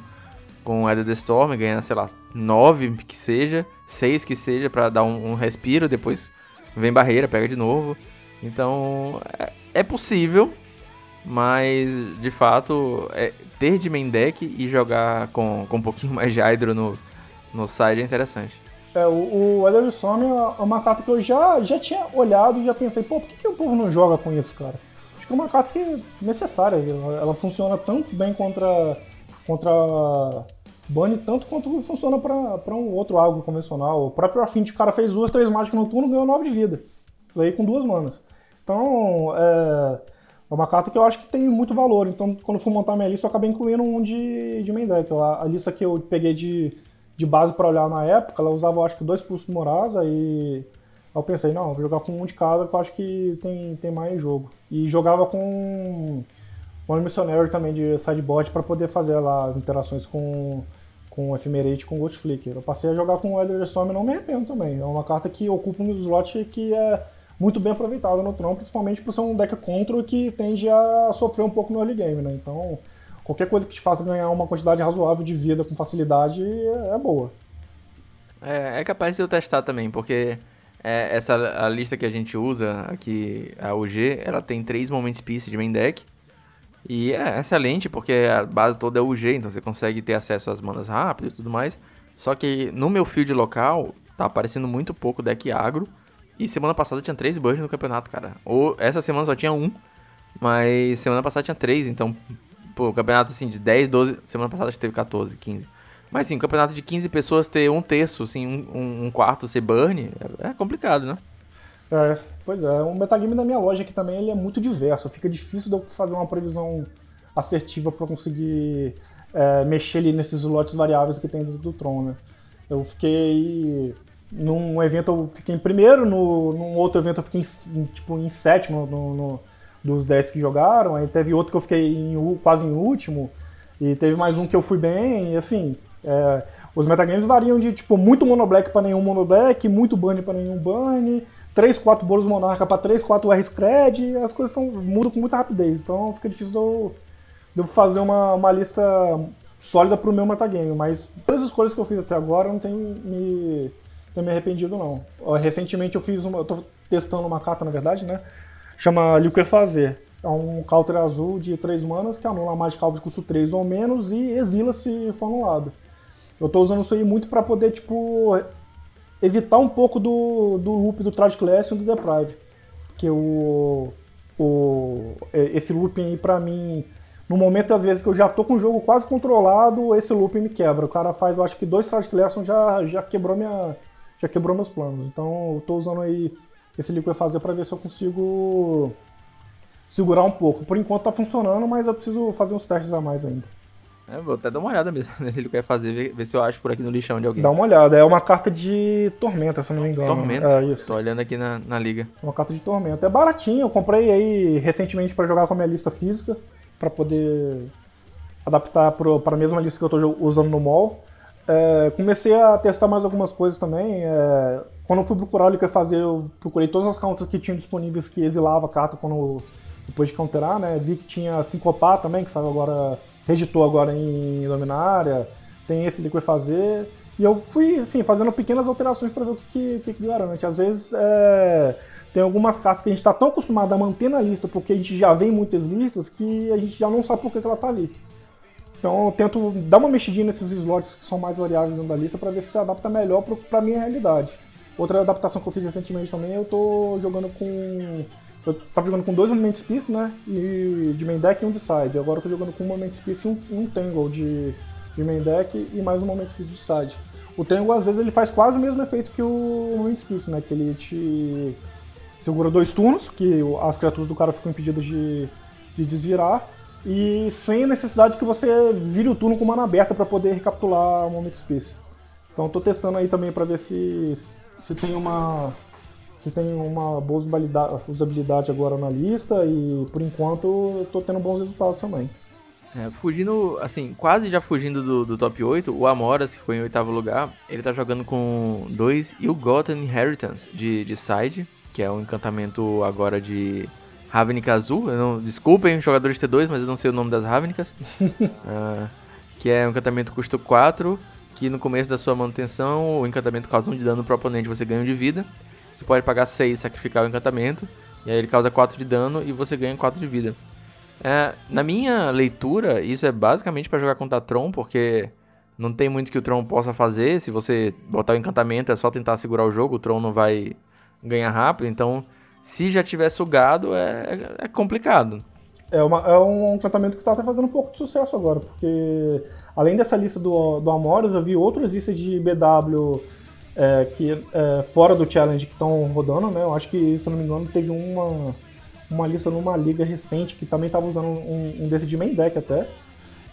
com Eder the Storm, ganha, sei lá, 9 que seja, 6 que seja, para dar um, um, respiro, depois vem barreira, pega de novo. Então, é, é possível, mas de fato, é, ter de main deck e jogar com, com um pouquinho mais de Hydro no, no side é interessante. É, o, o Eder Storm é uma carta que eu já, já tinha olhado e já pensei, pô, por que, que o povo não joga com isso, cara? Que é uma carta que é necessária. Ela funciona tanto bem contra, contra Bunny, tanto quanto funciona para um outro algo convencional. O próprio Affinity, o cara fez duas, três mágicas no turno ganhou 9 de vida. Aí com duas manas. Então, é, é, uma carta que eu acho que tem muito valor. Então, quando for montar minha lista, eu acabei incluindo um de, de main deck. A, a lista que eu peguei de, de base para olhar na época, ela usava, acho que, dois pulsos do Morasa e eu pensei, não, vou jogar com um de cada que eu acho que tem, tem mais jogo. E jogava com One Missionary também de sideboard para poder fazer lá as interações com, com Ephemerate com Ghost Flicker. Eu passei a jogar com Elder Storm e não me arrependo também. É uma carta que ocupa um slot que é muito bem aproveitado no Tron, principalmente por ser um deck control que tende a sofrer um pouco no early game, né? Então, qualquer coisa que te faça ganhar uma quantidade razoável de vida com facilidade é, é boa. É, é capaz de eu testar também, porque é, essa a lista que a gente usa aqui, a UG, ela tem três Moments Piece de main deck. E é excelente, porque a base toda é UG, então você consegue ter acesso às manas rápido e tudo mais. Só que no meu field local, tá aparecendo muito pouco deck agro. E semana passada tinha três burns no campeonato, cara. Ou essa semana só tinha um, mas semana passada tinha três, então, pô, campeonato assim de 10, 12. Semana passada acho que teve 14, 15. Mas sim, um campeonato de 15 pessoas ter um terço, assim, um, um quarto ser burn, é, é complicado, né? É, pois é. O metagame da minha loja aqui também ele é muito diverso. Fica difícil de eu fazer uma previsão assertiva para conseguir é, mexer ali nesses lotes variáveis que tem dentro do Tron, né? Eu fiquei. Num evento eu fiquei em primeiro, no, num outro evento eu fiquei em, tipo, em sétimo no, no, dos 10 que jogaram, aí teve outro que eu fiquei em, quase em último, e teve mais um que eu fui bem, e assim, é, os metagames variam de tipo muito monoblack para nenhum monoblack, muito bunny para nenhum bunny, 3, 4 bolos monarca para 3, 4 R scred, as coisas tão, mudam com muita rapidez. Então fica difícil de eu, de eu fazer uma, uma lista sólida pro meu metagame. Mas todas as escolhas que eu fiz até agora não tem me, tem me arrependido não. Recentemente eu fiz uma. Eu tô testando uma carta, na verdade, né? Chama Liquefazer. É um counter azul de 3 manas que anula a mágica alvo de custo 3 ou menos e exila se for anulado. Eu tô usando isso aí muito para poder, tipo, evitar um pouco do, do loop do Tragic Class e do Deprive. Porque o, o, esse looping aí pra mim, no momento às vezes que eu já tô com o jogo quase controlado, esse looping me quebra. O cara faz, eu acho que dois Tragic Lessons já, já quebrou minha já quebrou meus planos. Então eu tô usando aí esse Liquid fazer para ver se eu consigo segurar um pouco. Por enquanto tá funcionando, mas eu preciso fazer uns testes a mais ainda. É, vou até dar uma olhada mesmo *laughs* nesse ele quer fazer, ver, ver, se eu acho por aqui no lixão de alguém. Dá uma olhada, é uma carta de tormenta, se eu não me engano. Tormenta? É isso. Tô olhando aqui na, na liga. Uma carta de tormenta. É baratinho, eu comprei aí recentemente para jogar com a minha lista física, para poder adaptar para a mesma lista que eu estou usando no mall. É, comecei a testar mais algumas coisas também. É, quando eu fui procurar o que eu ia fazer, eu procurei todas as counters que tinham disponíveis que exilava a carta quando, depois de counterar, né? Vi que tinha Sincopar também, que saiu agora, reeditou agora em Dominária. Tem esse que eu ia fazer. E eu fui, assim, fazendo pequenas alterações para ver o que, que, que, garante. Às vezes é, tem algumas cartas que a gente está tão acostumado a manter na lista, porque a gente já vê muitas listas, que a gente já não sabe por que, que ela está ali. Então eu tento dar uma mexidinha nesses slots que são mais variáveis dentro da lista para ver se se adapta melhor para minha realidade. Outra adaptação que eu fiz recentemente também, eu tô jogando com. Eu tava jogando com dois Moment Piece, né? E de main deck e um de side. Agora eu tô jogando com um Moment Piece e um, um Tangle de, de main deck e mais um Moment Piece de side. O Tangle, às vezes, ele faz quase o mesmo efeito que o Moment Piece, né? Que ele te segura dois turnos, que as criaturas do cara ficam impedidas de, de desvirar e sem a necessidade que você vire o turno com mana aberta para poder recapitular o Moment Space. Então estou testando aí também para ver se, se tem uma se tem uma boa usabilidade agora na lista e por enquanto estou tendo bons resultados também. É, fugindo, assim, quase já fugindo do, do, top 8, o Amoras, que foi em oitavo lugar, ele tá jogando com dois Ill-Gotten Inheritance de, de side, que é um encantamento agora de Ravnica Azul. Eu não, desculpem, jogadores T2, mas eu não sei o nome das Ravnicas. uh, *laughs* que é um encantamento custo 4, que no começo da sua manutenção, o encantamento causa 1 de dano pro oponente, você ganha 1 de vida. Você pode pagar 6 e sacrificar o encantamento, e aí ele causa 4 de dano e você ganha 4 de vida. Uh, na minha leitura, isso é basicamente para jogar contra Tron, porque não tem muito que o Tron possa fazer. Se você botar o encantamento, é só tentar segurar o jogo, o Tron não vai ganhar rápido, então se já tiver sugado, é, é complicado. É, uma, é um tratamento que está até fazendo um pouco de sucesso agora, porque além dessa lista do, do Amoras, eu vi outras listas de BW é, que, é, fora do Challenge que estão rodando, né? Eu acho que, se não me engano, teve uma, uma lista numa liga recente que também estava usando um, um desse de main deck até.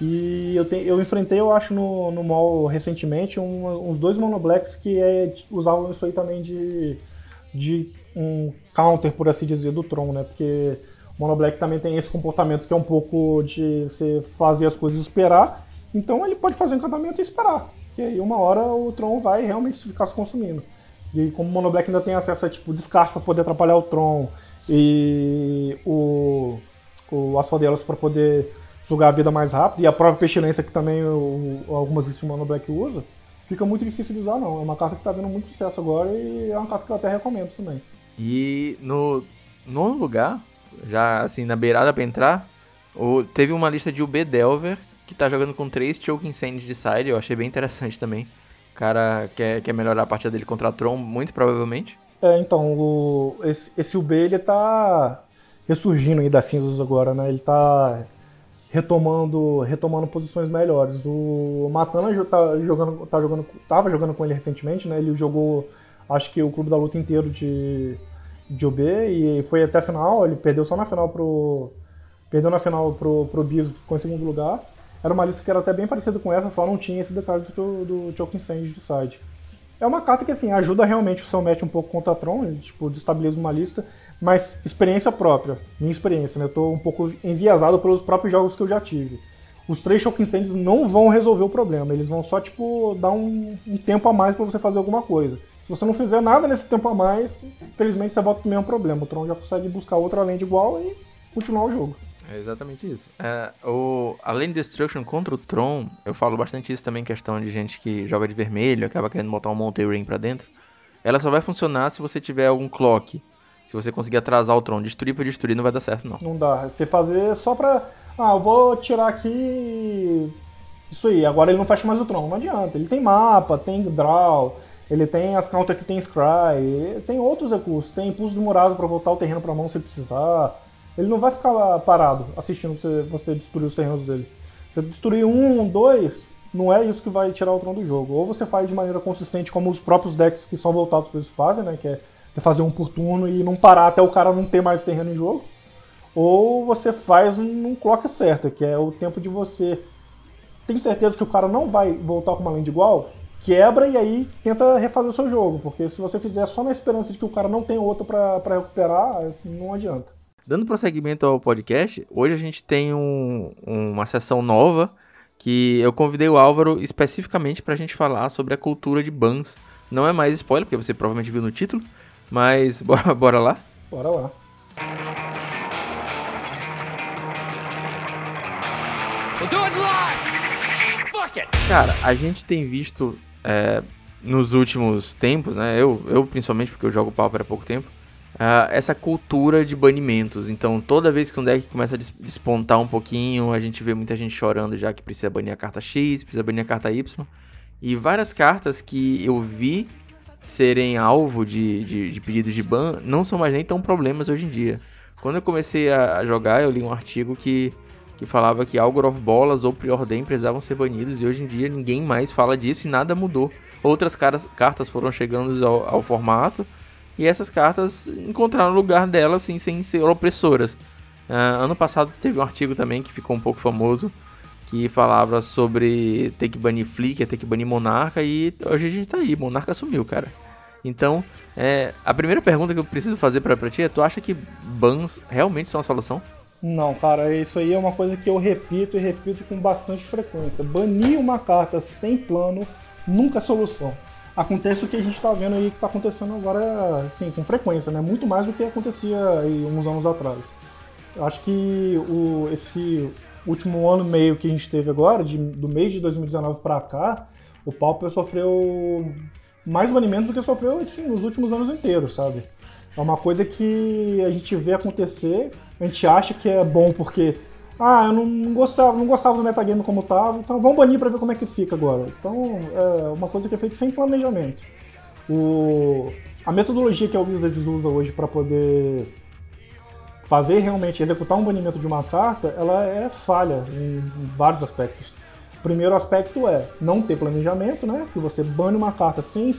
E eu, te, eu enfrentei, eu acho, no, no mall recentemente um, uns dois monoblacks que é, usavam isso aí também de, de um counter, por assim dizer, do Tron, né? Porque o Mono Black também tem esse comportamento que é um pouco de você fazer as coisas esperar. Então ele pode fazer um encantamento e esperar. Que aí uma hora o Tron vai realmente ficar se consumindo. E como o Mono Black ainda tem acesso a tipo, descarte para poder atrapalhar o Tron e o, o Asfodelos para poder sugar a vida mais rápido, e a própria pestilência que também o, algumas listas de Mono Black usa, fica muito difícil de usar não. É uma carta que está vendo muito sucesso agora e é uma carta que eu até recomendo também. E no nono lugar, já assim, na beirada pra entrar, teve uma lista de UB Delver, que tá jogando com três Choking Sands de side, eu achei bem interessante também. O cara quer, quer melhorar a partida dele contra a Tron, muito provavelmente. É, então, o, esse, esse UB ele tá ressurgindo aí das cinzas agora, né? Ele tá retomando, retomando posições melhores. O Matana tá jogando, tá jogando, tava jogando com ele recentemente, né? Ele jogou acho que o clube da luta inteiro de, de OB e foi até a final, ele perdeu só na final pro. Perdeu na final pro, pro Biso, ficou em segundo lugar. Era uma lista que era até bem parecida com essa, só não tinha esse detalhe do, do Choking Sand do side. É uma carta que assim, ajuda realmente o seu match um pouco contra a Tron, ele, tipo, destabiliza uma lista, mas experiência própria, minha experiência, né? Eu tô um pouco enviesado pelos próprios jogos que eu já tive. Os três Choking Sands não vão resolver o problema, eles vão só, tipo, dar um, um tempo a mais para você fazer alguma coisa. Se você não fizer nada nesse tempo a mais, infelizmente você volta pro mesmo problema. O Tron já consegue buscar outra land igual e continuar o jogo. É exatamente isso. É, o, além de Destruction contra o Tron, eu falo bastante isso também, questão de gente que joga de vermelho, acaba querendo botar um Monte Ring pra dentro. Ela só vai funcionar se você tiver algum clock. Se você conseguir atrasar o Tron, destruir por destruir, não vai dar certo, não. Não dá. Você fazer só pra. Ah, eu vou tirar aqui. Isso aí, agora ele não fecha mais o Tron. Não adianta. Ele tem mapa, tem draw, ele tem as counter que tem Scry, tem outros recursos, tem impulso demorado para voltar o terreno para mão se precisar. Ele não vai ficar parado assistindo você, você destruir os terrenos dele. Você destruir um, dois, não é isso que vai tirar o trono do jogo. Ou você faz de maneira consistente, como os próprios decks que são voltados para isso fazem, né? Que é você fazer um por turno e não parar até o cara não ter mais terreno em jogo. Ou você faz um, um clock certo, que é o tempo de você. Tem certeza que o cara não vai voltar com uma land igual? quebra e aí tenta refazer o seu jogo, porque se você fizer só na esperança de que o cara não tem outro para recuperar, não adianta. Dando prosseguimento ao podcast, hoje a gente tem um, uma sessão nova que eu convidei o Álvaro especificamente para a gente falar sobre a cultura de bans. Não é mais spoiler, porque você provavelmente viu no título, mas *laughs* bora, bora lá? Bora lá. Cara, a gente tem visto é, nos últimos tempos, né? Eu, eu principalmente, porque eu jogo Pauper há pouco tempo, uh, essa cultura de banimentos. Então, toda vez que um deck começa a despontar um pouquinho, a gente vê muita gente chorando já que precisa banir a carta X, precisa banir a carta Y. E várias cartas que eu vi serem alvo de, de, de pedidos de ban não são mais nem tão problemas hoje em dia. Quando eu comecei a jogar, eu li um artigo que que falava que Algoroth Bolas ou Preordain precisavam ser banidos e hoje em dia ninguém mais fala disso e nada mudou. Outras caras, cartas foram chegando ao, ao, formato e essas cartas encontraram lugar delas assim, sem ser opressoras. Uh, ano passado teve um artigo também que ficou um pouco famoso que falava sobre ter que banir Flicker, ter que banir Monarca e hoje a gente tá aí, Monarca sumiu, cara. Então, é, a primeira pergunta que eu preciso fazer para ti é: tu acha que bans realmente são a solução? Não, cara, isso aí é uma coisa que eu repito e repito com bastante frequência. Banir uma carta sem plano nunca é solução. Acontece o que a gente está vendo aí que está acontecendo agora, assim, com frequência, né? Muito mais do que acontecia aí uns anos atrás. Acho que o, esse último ano e meio que a gente teve agora, de, do mês de 2019 para cá, o Pauper sofreu mais banimentos do que sofreu assim, nos últimos anos inteiros, sabe? É uma coisa que a gente vê acontecer a gente acha que é bom porque ah, eu não gostava, não gostava do metagame como estava, então vamos banir para ver como é que fica agora. Então, é uma coisa que é feita sem planejamento. O, a metodologia que a Wizards usa hoje para poder fazer realmente executar um banimento de uma carta, ela é falha em vários aspectos. O primeiro aspecto é não ter planejamento, né? Que você bane uma carta sem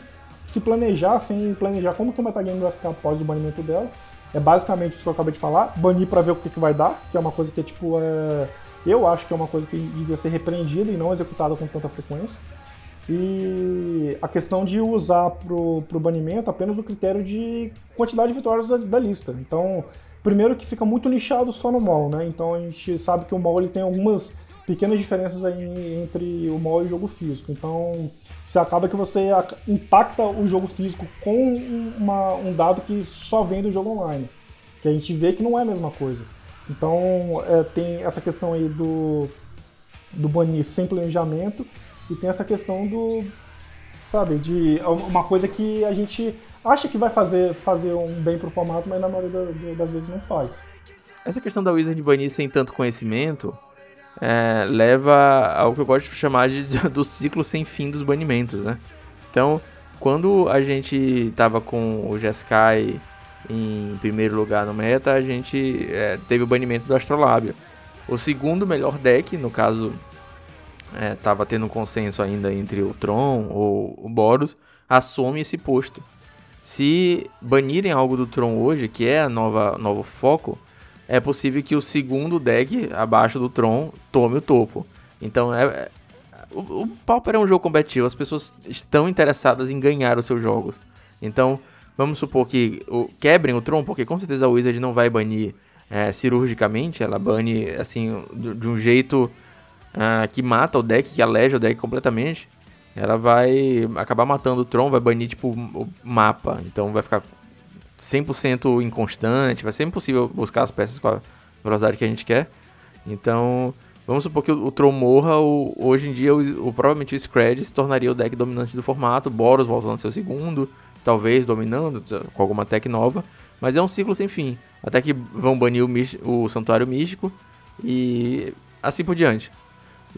se planejar, sem planejar como que o metagame vai ficar após o banimento dela. É basicamente isso que eu acabei de falar, banir para ver o que, que vai dar, que é uma coisa que tipo. É... Eu acho que é uma coisa que devia ser repreendida e não executada com tanta frequência. E a questão de usar pro, pro banimento apenas o critério de quantidade de vitórias da, da lista. Então, primeiro que fica muito nichado só no mall, né? Então a gente sabe que o mall ele tem algumas pequenas diferenças aí entre o mall e o jogo físico. Então, você acaba que você impacta o jogo físico com uma, um dado que só vem do jogo online. Que a gente vê que não é a mesma coisa. Então, é, tem essa questão aí do, do banir sem planejamento e tem essa questão do, sabe, de uma coisa que a gente acha que vai fazer, fazer um bem pro formato, mas na maioria das vezes não faz. Essa questão da Wizard banir sem tanto conhecimento é, leva ao que eu gosto de chamar de, do ciclo sem fim dos banimentos, né? Então, quando a gente tava com o Jeskai em primeiro lugar no meta, a gente é, teve o banimento do Astrolábio. O segundo melhor deck, no caso, é, tava tendo um consenso ainda entre o Tron ou o Boros, assume esse posto. Se banirem algo do Tron hoje, que é a nova novo foco, é possível que o segundo deck abaixo do Tron tome o topo. Então é, é o, o Pauper é um jogo competitivo, as pessoas estão interessadas em ganhar os seus jogos. Então, vamos supor que o, quebrem o Tron, porque com certeza a Wizard não vai banir é, cirurgicamente, ela bane assim de, de um jeito uh, que mata o deck, que aleja o deck completamente. Ela vai acabar matando o Tron, vai banir tipo o mapa, então vai ficar 100% inconstante, vai ser impossível buscar as peças com a velocidade que a gente quer. Então, vamos supor que o, o morra, o, hoje em dia o, o, provavelmente o Scred se tornaria o deck dominante do formato, Boros voltando seu segundo, talvez dominando com alguma tech nova, mas é um ciclo sem fim, até que vão banir o, o Santuário Místico e assim por diante.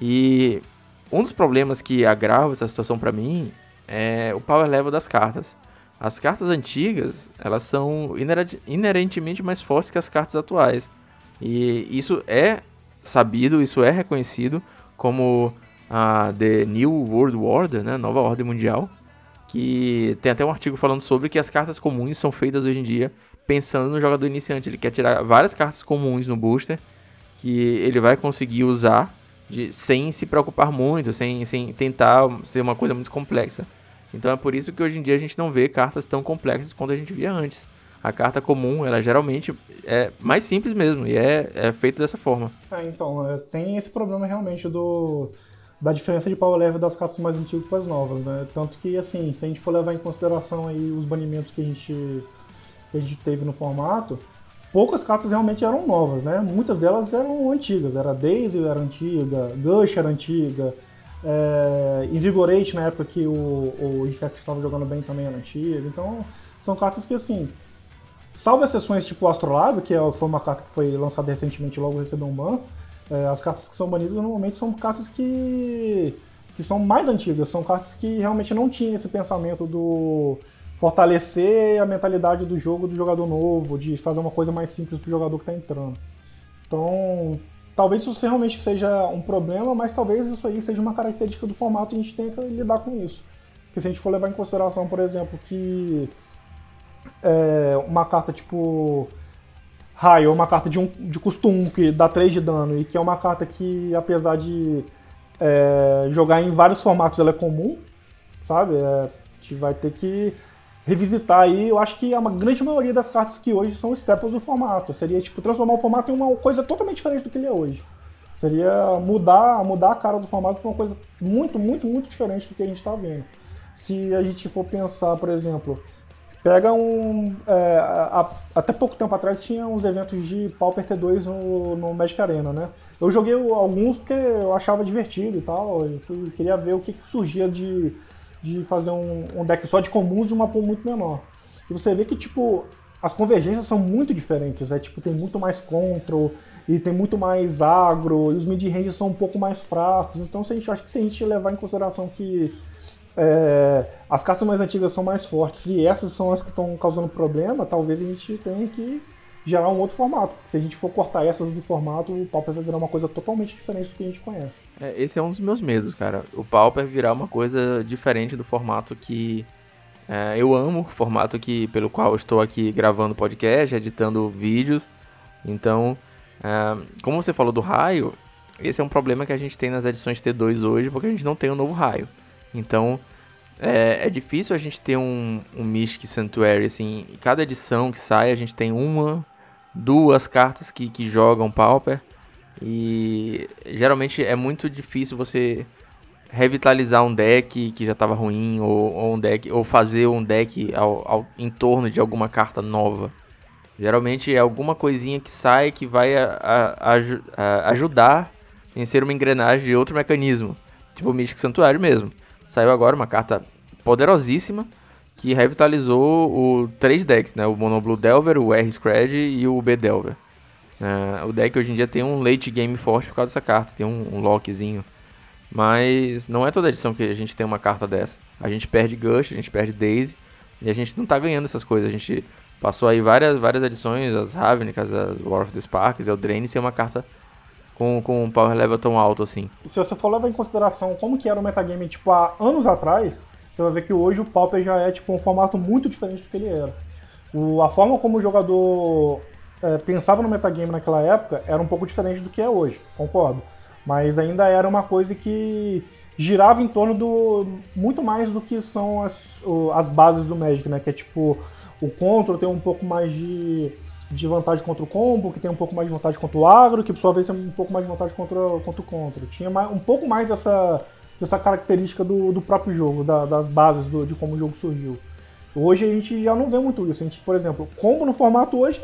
E um dos problemas que agrava essa situação para mim é o power level das cartas. As cartas antigas, elas são inerentemente mais fortes que as cartas atuais. E isso é sabido, isso é reconhecido como a The New World Order, né, nova ordem mundial, que tem até um artigo falando sobre que as cartas comuns são feitas hoje em dia pensando no jogador iniciante. Ele quer tirar várias cartas comuns no booster que ele vai conseguir usar de, sem se preocupar muito, sem, sem tentar ser uma coisa muito complexa. Então é por isso que hoje em dia a gente não vê cartas tão complexas quanto a gente via antes. A carta comum, ela geralmente é mais simples mesmo e é, é feita dessa forma. É, então, é, tem esse problema realmente do da diferença de power level das cartas mais antigas para as novas, né? Tanto que, assim, se a gente for levar em consideração aí os banimentos que a gente, que a gente teve no formato, poucas cartas realmente eram novas, né? Muitas delas eram antigas. Era Daisy era antiga, Gush era antiga, é, Invigorate na época que o, o Infect estava jogando bem também era antiga. Então, são cartas que, assim, salvo exceções tipo Astrolabe, que é, foi uma carta que foi lançada recentemente logo recebeu um ban, é, as cartas que são banidas normalmente são cartas que, que são mais antigas, são cartas que realmente não tinham esse pensamento do fortalecer a mentalidade do jogo do jogador novo, de fazer uma coisa mais simples para o jogador que está entrando. Então, talvez isso realmente seja um problema, mas talvez isso aí seja uma característica do formato e a gente tenha que lidar com isso. Porque se a gente for levar em consideração, por exemplo, que é, uma carta tipo raio, uma carta de, um, de custo 1 que dá 3 de dano e que é uma carta que, apesar de é, jogar em vários formatos, ela é comum, sabe? É, a gente vai ter que revisitar aí, eu acho que a grande maioria das cartas que hoje são staples do formato. Seria, tipo, transformar o formato em uma coisa totalmente diferente do que ele é hoje. Seria mudar, mudar a cara do formato para uma coisa muito, muito, muito diferente do que a gente está vendo. Se a gente for pensar, por exemplo, Pega um. É, a, até pouco tempo atrás tinha uns eventos de Pauper T2 no, no Magic Arena, né? Eu joguei alguns porque eu achava divertido e tal. Eu fui, queria ver o que, que surgia de, de fazer um, um, deck só de comuns de uma pool muito menor. E você vê que, tipo, as convergências são muito diferentes. É tipo, tem muito mais control e tem muito mais agro, e os mid-ranges são um pouco mais fracos. Então, se a gente acha que se a gente levar em consideração que é, as cartas mais antigas são mais fortes e essas são as que estão causando problema, talvez a gente tenha que gerar um outro formato. Se a gente for cortar essas do formato, o Pauper vai virar uma coisa totalmente diferente do que a gente conhece. É, esse é um dos meus medos, cara. O Pauper virar uma coisa diferente do formato que é, eu amo, formato que pelo qual estou aqui gravando podcast, editando vídeos. Então, é, como você falou do raio, esse é um problema que a gente tem nas edições T2 hoje, porque a gente não tem um novo raio. Então, é, é difícil a gente ter um, um Mystic Sanctuary, assim, cada edição que sai a gente tem uma, duas cartas que, que jogam Pauper, e geralmente é muito difícil você revitalizar um deck que já estava ruim, ou, ou, um deck, ou fazer um deck ao, ao, em torno de alguma carta nova. Geralmente é alguma coisinha que sai que vai a, a, a, ajudar em ser uma engrenagem de outro mecanismo, tipo o Mystic Santuário mesmo. Saiu agora uma carta poderosíssima que revitalizou o três decks, né? O Mono Blue Delver, o R Scred e o B Delver. Uh, o deck hoje em dia tem um late game forte por causa dessa carta, tem um, um lockzinho. Mas não é toda edição que a gente tem uma carta dessa. A gente perde Gush, a gente perde Daisy e a gente não tá ganhando essas coisas. A gente passou aí várias, várias edições, as Ravnicas, as War of the Sparks, Eldraine, sem uma carta com, com um power level tão alto assim. Se você for levar em consideração como que era o metagame tipo há anos atrás, você vai ver que hoje o Pauper já é tipo um formato muito diferente do que ele era. O, a forma como o jogador é, pensava no metagame naquela época era um pouco diferente do que é hoje, concordo. Mas ainda era uma coisa que girava em torno do muito mais do que são as, as bases do Magic, né? Que é tipo o control tem um pouco mais de de vantagem contra o combo, que tem um pouco mais de vantagem contra o agro, que por sua vez tem um pouco mais de vantagem contra, contra o contra. Tinha mais, um pouco mais essa, essa característica do, do próprio jogo, da, das bases do, de como o jogo surgiu. Hoje a gente já não vê muito isso. A gente, por exemplo, combo no formato hoje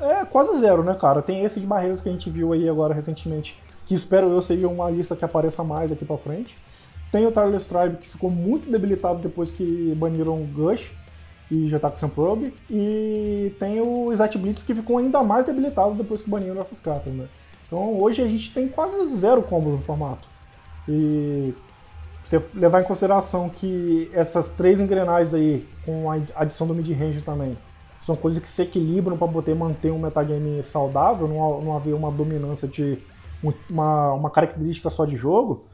é quase zero, né, cara? Tem esse de barreiras que a gente viu aí agora recentemente, que espero eu seja uma lista que apareça mais aqui pra frente. Tem o Tireless Tribe, que ficou muito debilitado depois que baniram o Gush e já tá com Probe. E tem o Isat Blitz que ficou ainda mais debilitado depois que baniram essas cartas, né? Então hoje a gente tem quase zero combo no formato. E você levar em consideração que essas três engrenagens aí, com a adição do mid-range também, são coisas que se equilibram para poder manter um metagame saudável, não, não haver uma dominância de uma, uma característica só de jogo.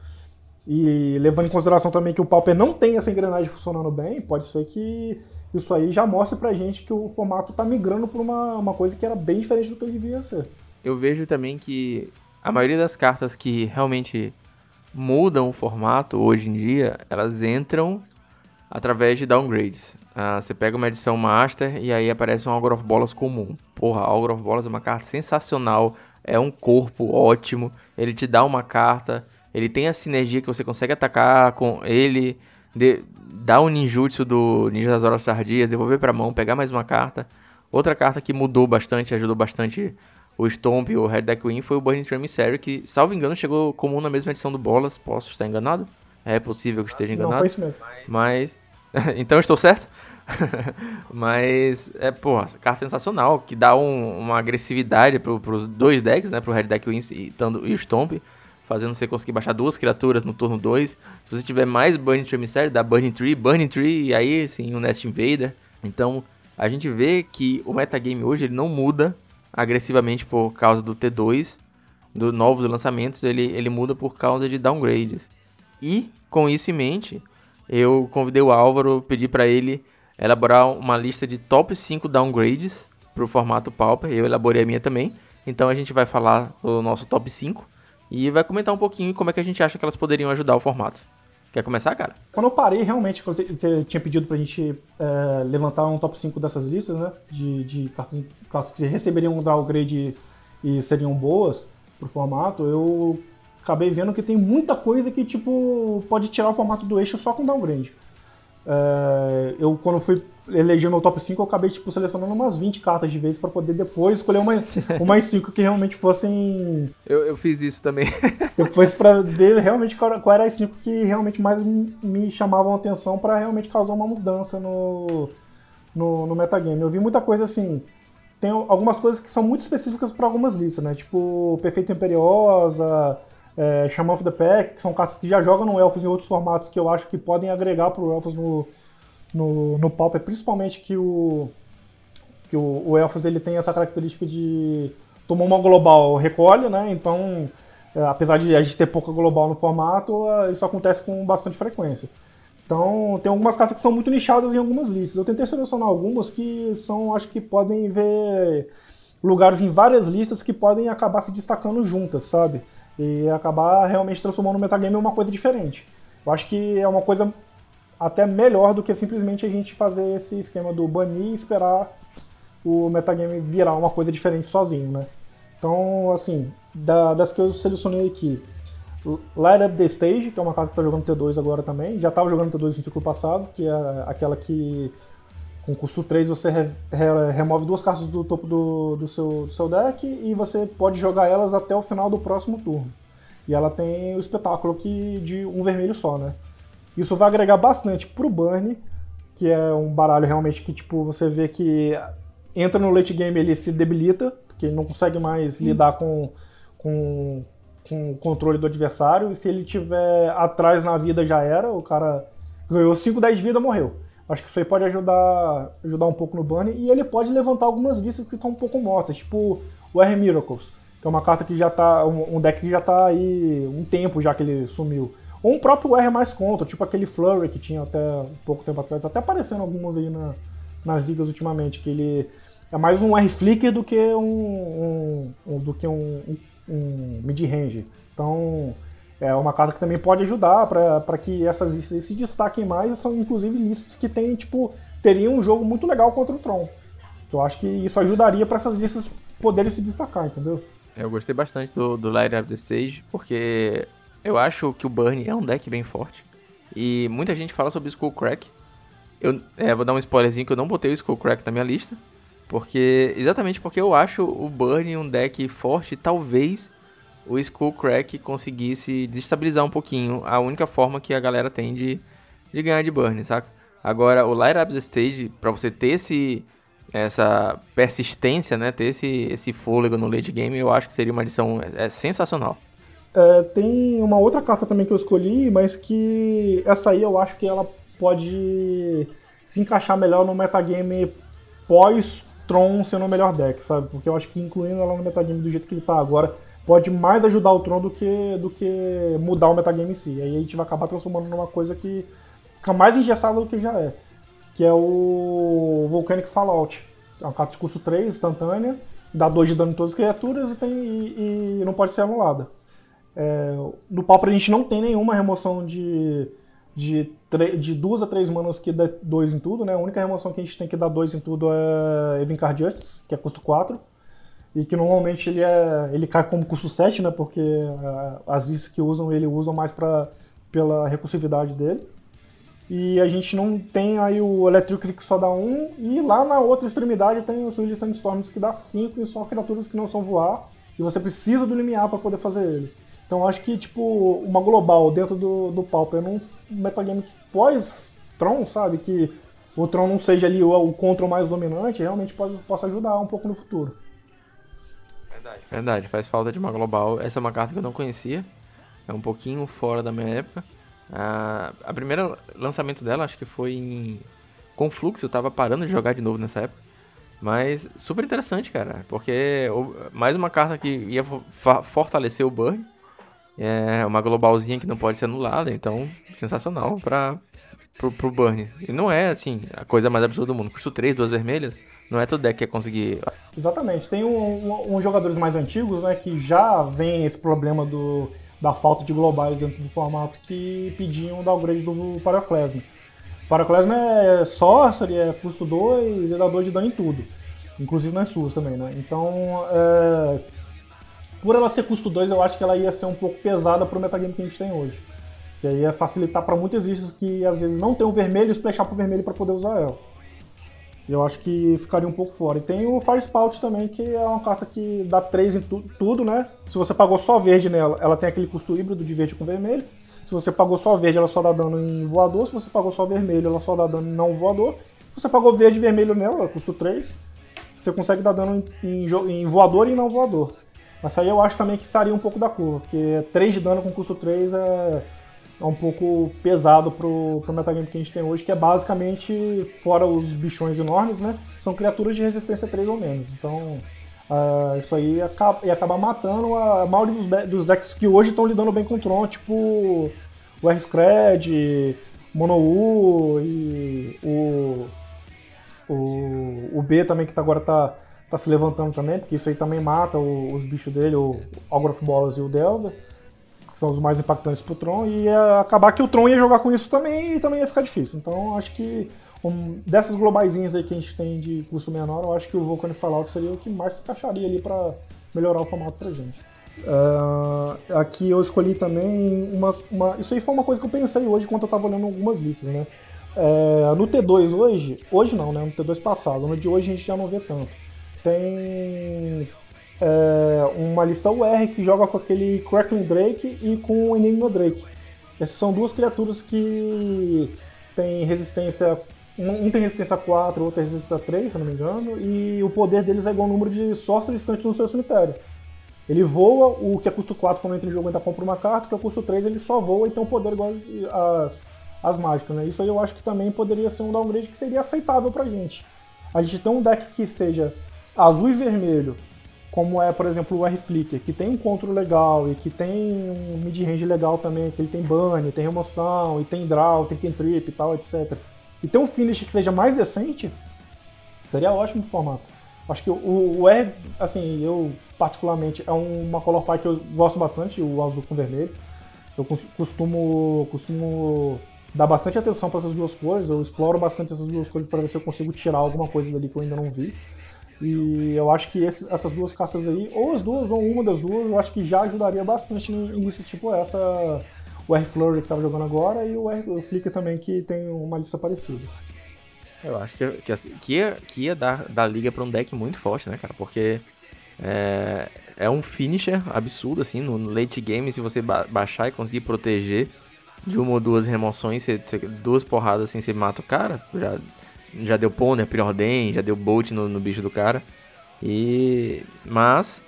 E levando em consideração também que o Pauper não tem essa engrenagem funcionando bem, pode ser que isso aí já mostra pra gente que o formato tá migrando pra uma, uma coisa que era bem diferente do que ele devia ser. Eu vejo também que a maioria das cartas que realmente mudam o formato hoje em dia, elas entram através de downgrades. Ah, você pega uma edição Master e aí aparece um Algor of Bolas comum. Porra, Algor of Bolas é uma carta sensacional, é um corpo ótimo, ele te dá uma carta Ele tem a sinergia que você consegue atacar com ele, de, dar o ninjutsu do Ninja das Horas Tardias, devolver pra mão, pegar mais uma carta. Outra carta que mudou bastante, ajudou bastante o Stomp e o Red Deck Win foi o Burning Tree Emissary, que, salvo engano, chegou comum na mesma edição do Bolas. Posso estar enganado? É possível que esteja enganado. Não, foi isso mesmo. Mas. *laughs* então estou certo? *laughs* Mas, é, porra, carta sensacional, que dá um, uma agressividade pro, pros dois decks, né? Pro Red Deck Win e, e o Stomp, fazendo você conseguir baixar duas criaturas no turno 2. Se você tiver mais Burning Tree Emissary, dá Burning Tree, Burning Tree e aí, sim, um Nest Invader. Então, a gente vê que o metagame hoje ele não muda agressivamente por causa do T2, dos novos lançamentos, ele, ele muda por causa de downgrades. E, com isso em mente, eu convidei o Álvaro, pedi para ele elaborar uma lista de top 5 downgrades para o formato Pauper. Eu elaborei a minha também. Então a gente vai falar do nosso top 5 e vai comentar um pouquinho como é que a gente acha que elas poderiam ajudar o formato. Quer começar, cara? Quando eu parei, realmente, você, você tinha pedido pra gente é, levantar um top 5 dessas listas, né? De, de cartas, que receberiam um downgrade e seriam boas pro formato, eu acabei vendo que tem muita coisa que, tipo, pode tirar o formato do eixo só com downgrade. É, eu, quando fui eleger meu top 5, eu acabei tipo, selecionando umas 20 cartas de vez para poder depois escolher uma, *laughs* umas 5 que realmente fossem. Eu, eu fiz isso também. *laughs* depois para ver realmente qual, qual era as 5 que realmente mais me chamavam a atenção para realmente causar uma mudança no, no, no metagame. Eu vi muita coisa assim. Tem algumas coisas que são muito específicas para algumas listas, né? Tipo, Perfeito Imperiosa é, Shaman of the Pack, que são cartas que já jogam no Elfos em outros formatos que eu acho que podem agregar para o Elfos no, no, no Pauper, principalmente que o que o, o Elfos ele tem essa característica de tomar uma global recolhe, né? Então, é, apesar de a gente ter pouca global no formato, é, isso acontece com bastante frequência. Então, tem algumas cartas que são muito nichadas em algumas listas. Eu tentei selecionar algumas que são, acho que podem ver lugares em várias listas que podem acabar se destacando juntas, sabe? e acabar realmente transformando o metagame em uma coisa diferente. Eu acho que é uma coisa até melhor do que simplesmente a gente fazer esse esquema do banir e esperar o metagame virar uma coisa diferente sozinho, né? Então, assim, da, das que eu selecionei aqui, Light Up the Stage, que é uma carta que está jogando T2 agora também, já estava jogando T2 no ciclo passado, que é aquela que com custo 3 você re, re, remove duas cartas do topo do, do, seu, do seu deck e você pode jogar elas até o final do próximo turno. E ela tem o espetáculo que de um vermelho só, né? Isso vai agregar bastante pro Burn, que é um baralho realmente que tipo você vê que entra no late game ele se debilita, porque ele não consegue mais hum. lidar com, com, com o controle do adversário, e se ele tiver atrás na vida já era, o cara ganhou 5, 10 vida, morreu. Acho que isso aí pode ajudar, ajudar um pouco no banner. E ele pode levantar algumas listas que estão um pouco mortas, tipo o R Miracles, que é uma carta que já tá. Um, deck que já tá aí um tempo já que ele sumiu. Ou um próprio R mais contra, tipo aquele Flurry que tinha até pouco tempo atrás, até aparecendo algumas aí na, nas ligas ultimamente, que ele é mais um R Flicker do que um, um, um do que um, um mid-range. Então, é uma carta que também pode ajudar para que essas listas se destaquem mais. São inclusive listas que tem, tipo, teriam um jogo muito legal contra o Tron. Eu acho que isso ajudaria para essas listas poderem se destacar, entendeu? Eu gostei bastante do, do Light Up the Stage, porque eu acho que o Burn é um deck bem forte. E muita gente fala sobre Skull Crack. Eu é, vou dar um spoilerzinho que eu não botei o Skull Crack na minha lista. Porque. Exatamente porque eu acho o Burn um deck forte, talvez o Skullcrack conseguisse desestabilizar um pouquinho a única forma que a galera tem de, de ganhar de burn, saca? Agora, o Light Up the Stage, pra você ter esse, essa persistência, né? Ter esse, esse fôlego no late game, eu acho que seria uma adição é sensacional. É, tem uma outra carta também que eu escolhi, mas que essa aí eu acho que ela pode se encaixar melhor no metagame pós-Tron sendo o melhor deck, sabe? Porque eu acho que incluindo ela no metagame do jeito que ele tá agora, pode mais ajudar o Tron do que, do que mudar o metagame em si. Aí a gente vai acabar transformando numa coisa que fica mais engessada do que já é. Que é o Volcanic Fallout. É uma carta de custo 3, instantânea, dá 2 de dano em todas as criaturas e, tem, e, e não pode ser anulada. É, no Pauper a gente não tem nenhuma remoção de, de, de duas a três manas que dá 2 em tudo, né? A única remoção que a gente tem que dar 2 em tudo é Evincar Justice, que é custo 4. e que normalmente ele, é, ele cai como custo 7, né? Porque uh, as listas que usam ele usam mais pra, pela recursividade dele. E a gente não tem aí o Electric que só dá 1, e lá na outra extremidade tem o Swirly Sandstorms que dá 5 e só criaturas que não são voar, e você precisa do limiar para poder fazer ele. Então acho que, tipo, uma global dentro do, do Pauper num metagame pós-Tron, sabe? Que o Tron não seja ali o, o control mais dominante, realmente pode, possa ajudar um pouco no futuro. Verdade. Verdade, faz falta de uma global. Essa é uma carta que eu não conhecia. É um pouquinho fora da minha época. A, a primeira lançamento dela acho que foi em Conflux, eu tava parando de jogar de novo nessa época. Mas super interessante, cara, porque mais uma carta que ia fortalecer o Burn. É uma globalzinha que não pode ser anulada, então sensacional para pro, pro Burn. E não é, assim, a coisa mais absurda do mundo. Custo 3, duas vermelhas, não é todo deck que ia conseguir. Exatamente. Tem um, um, jogadores mais antigos, né, que já vem esse problema do, da falta de globais dentro do formato que pediam o downgrade do Paraclesma. Paraclesma é sorcery, é custo 2 e dá 2 de dano em tudo. Inclusive nas suas também, né? Então, é... por ela ser custo 2, eu acho que ela ia ser um pouco pesada pro metagame que a gente tem hoje. Que aí ia facilitar para muitas listas que às vezes não tem o vermelho e splashar pro vermelho para poder usar ela. Eu acho que ficaria um pouco fora. E tem o Fire Spout também, que é uma carta que dá 3 em tu tudo, né? Se você pagou só verde nela, ela tem aquele custo híbrido de verde com vermelho. Se você pagou só verde, ela só dá dano em voador. Se você pagou só vermelho, ela só dá dano em não voador. Se você pagou verde e vermelho nela, ela custa 3. Você consegue dar dano em, em, em voador e não voador. Mas aí eu acho também que faria um pouco da curva, porque 3 de dano com custo 3 é é um pouco pesado pro, pro metagame que a gente tem hoje, que é basicamente, fora os bichões enormes, né? São criaturas de resistência 3 ou menos. Então, uh, isso aí ia, ia acabar matando a maioria dos, dos decks que hoje estão lidando bem com o Tron, tipo o R-Scred, Mono-U e o, o, o B também, que tá, agora tá, tá se levantando também, porque isso aí também mata o, os bichos dele, o Algoroth Bolas e o Delver são os mais impactantes pro Tron, e acabar que o Tron ia jogar com isso também e também ia ficar difícil. Então acho que um, dessas globaisinhas aí que a gente tem de custo menor, eu acho que o Vulcan Fallout seria o que mais se encaixaria ali para melhorar o formato pra gente. Uh, aqui eu escolhi também uma, uma, Isso aí foi uma coisa que eu pensei hoje quando eu tava olhando algumas listas, né? Uh, no T2 hoje, hoje não, né? No T2 passado, no de hoje a gente já não vê tanto. Tem é, uma lista UR que joga com aquele Crackling Drake e com o Enigma Drake. Essas são duas criaturas que têm resistência. Um tem resistência 4, outro tem resistência 3, se eu não me engano, e o poder deles é igual ao número de sorcery instantes no seu cemitério. Ele voa, o que é custo 4 quando entra em jogo ainda compra uma carta, o que é custo 3 ele só voa e tem um poder igual às, às mágicas, né? Isso aí eu acho que também poderia ser um downgrade que seria aceitável pra gente. A gente tem um deck que seja azul e vermelho, como é, por exemplo, o R-Flicker, que tem um controle legal e que tem um mid-range legal também, que ele tem burn, tem remoção, e tem draw, tem cantrip e tal, etc. E tem um finish que seja mais decente, seria ótimo o formato. Acho que o, o R, assim, eu particularmente, é uma color pie que eu gosto bastante, o azul com vermelho. Eu costumo, costumo dar bastante atenção para essas duas cores, eu exploro bastante essas duas cores para ver se eu consigo tirar alguma coisa dali que eu ainda não vi. E eu acho que essas duas cartas aí, ou as duas, ou uma das duas, eu acho que já ajudaria bastante nisso, tipo essa, o R-Flurry que tava jogando agora e o, R, Flicker também, que tem uma lista parecida. Eu acho que, que, assim, que ia, que ia dar, dar liga pra um deck muito forte, né, cara? Porque é, é um finisher absurdo, assim, no late game, se você ba baixar e conseguir proteger de uma ou duas remoções, você, você, duas porradas assim, você mata o cara, já já deu Pôner, Preordem, já deu Bolt no, no, bicho do cara. E. Mas.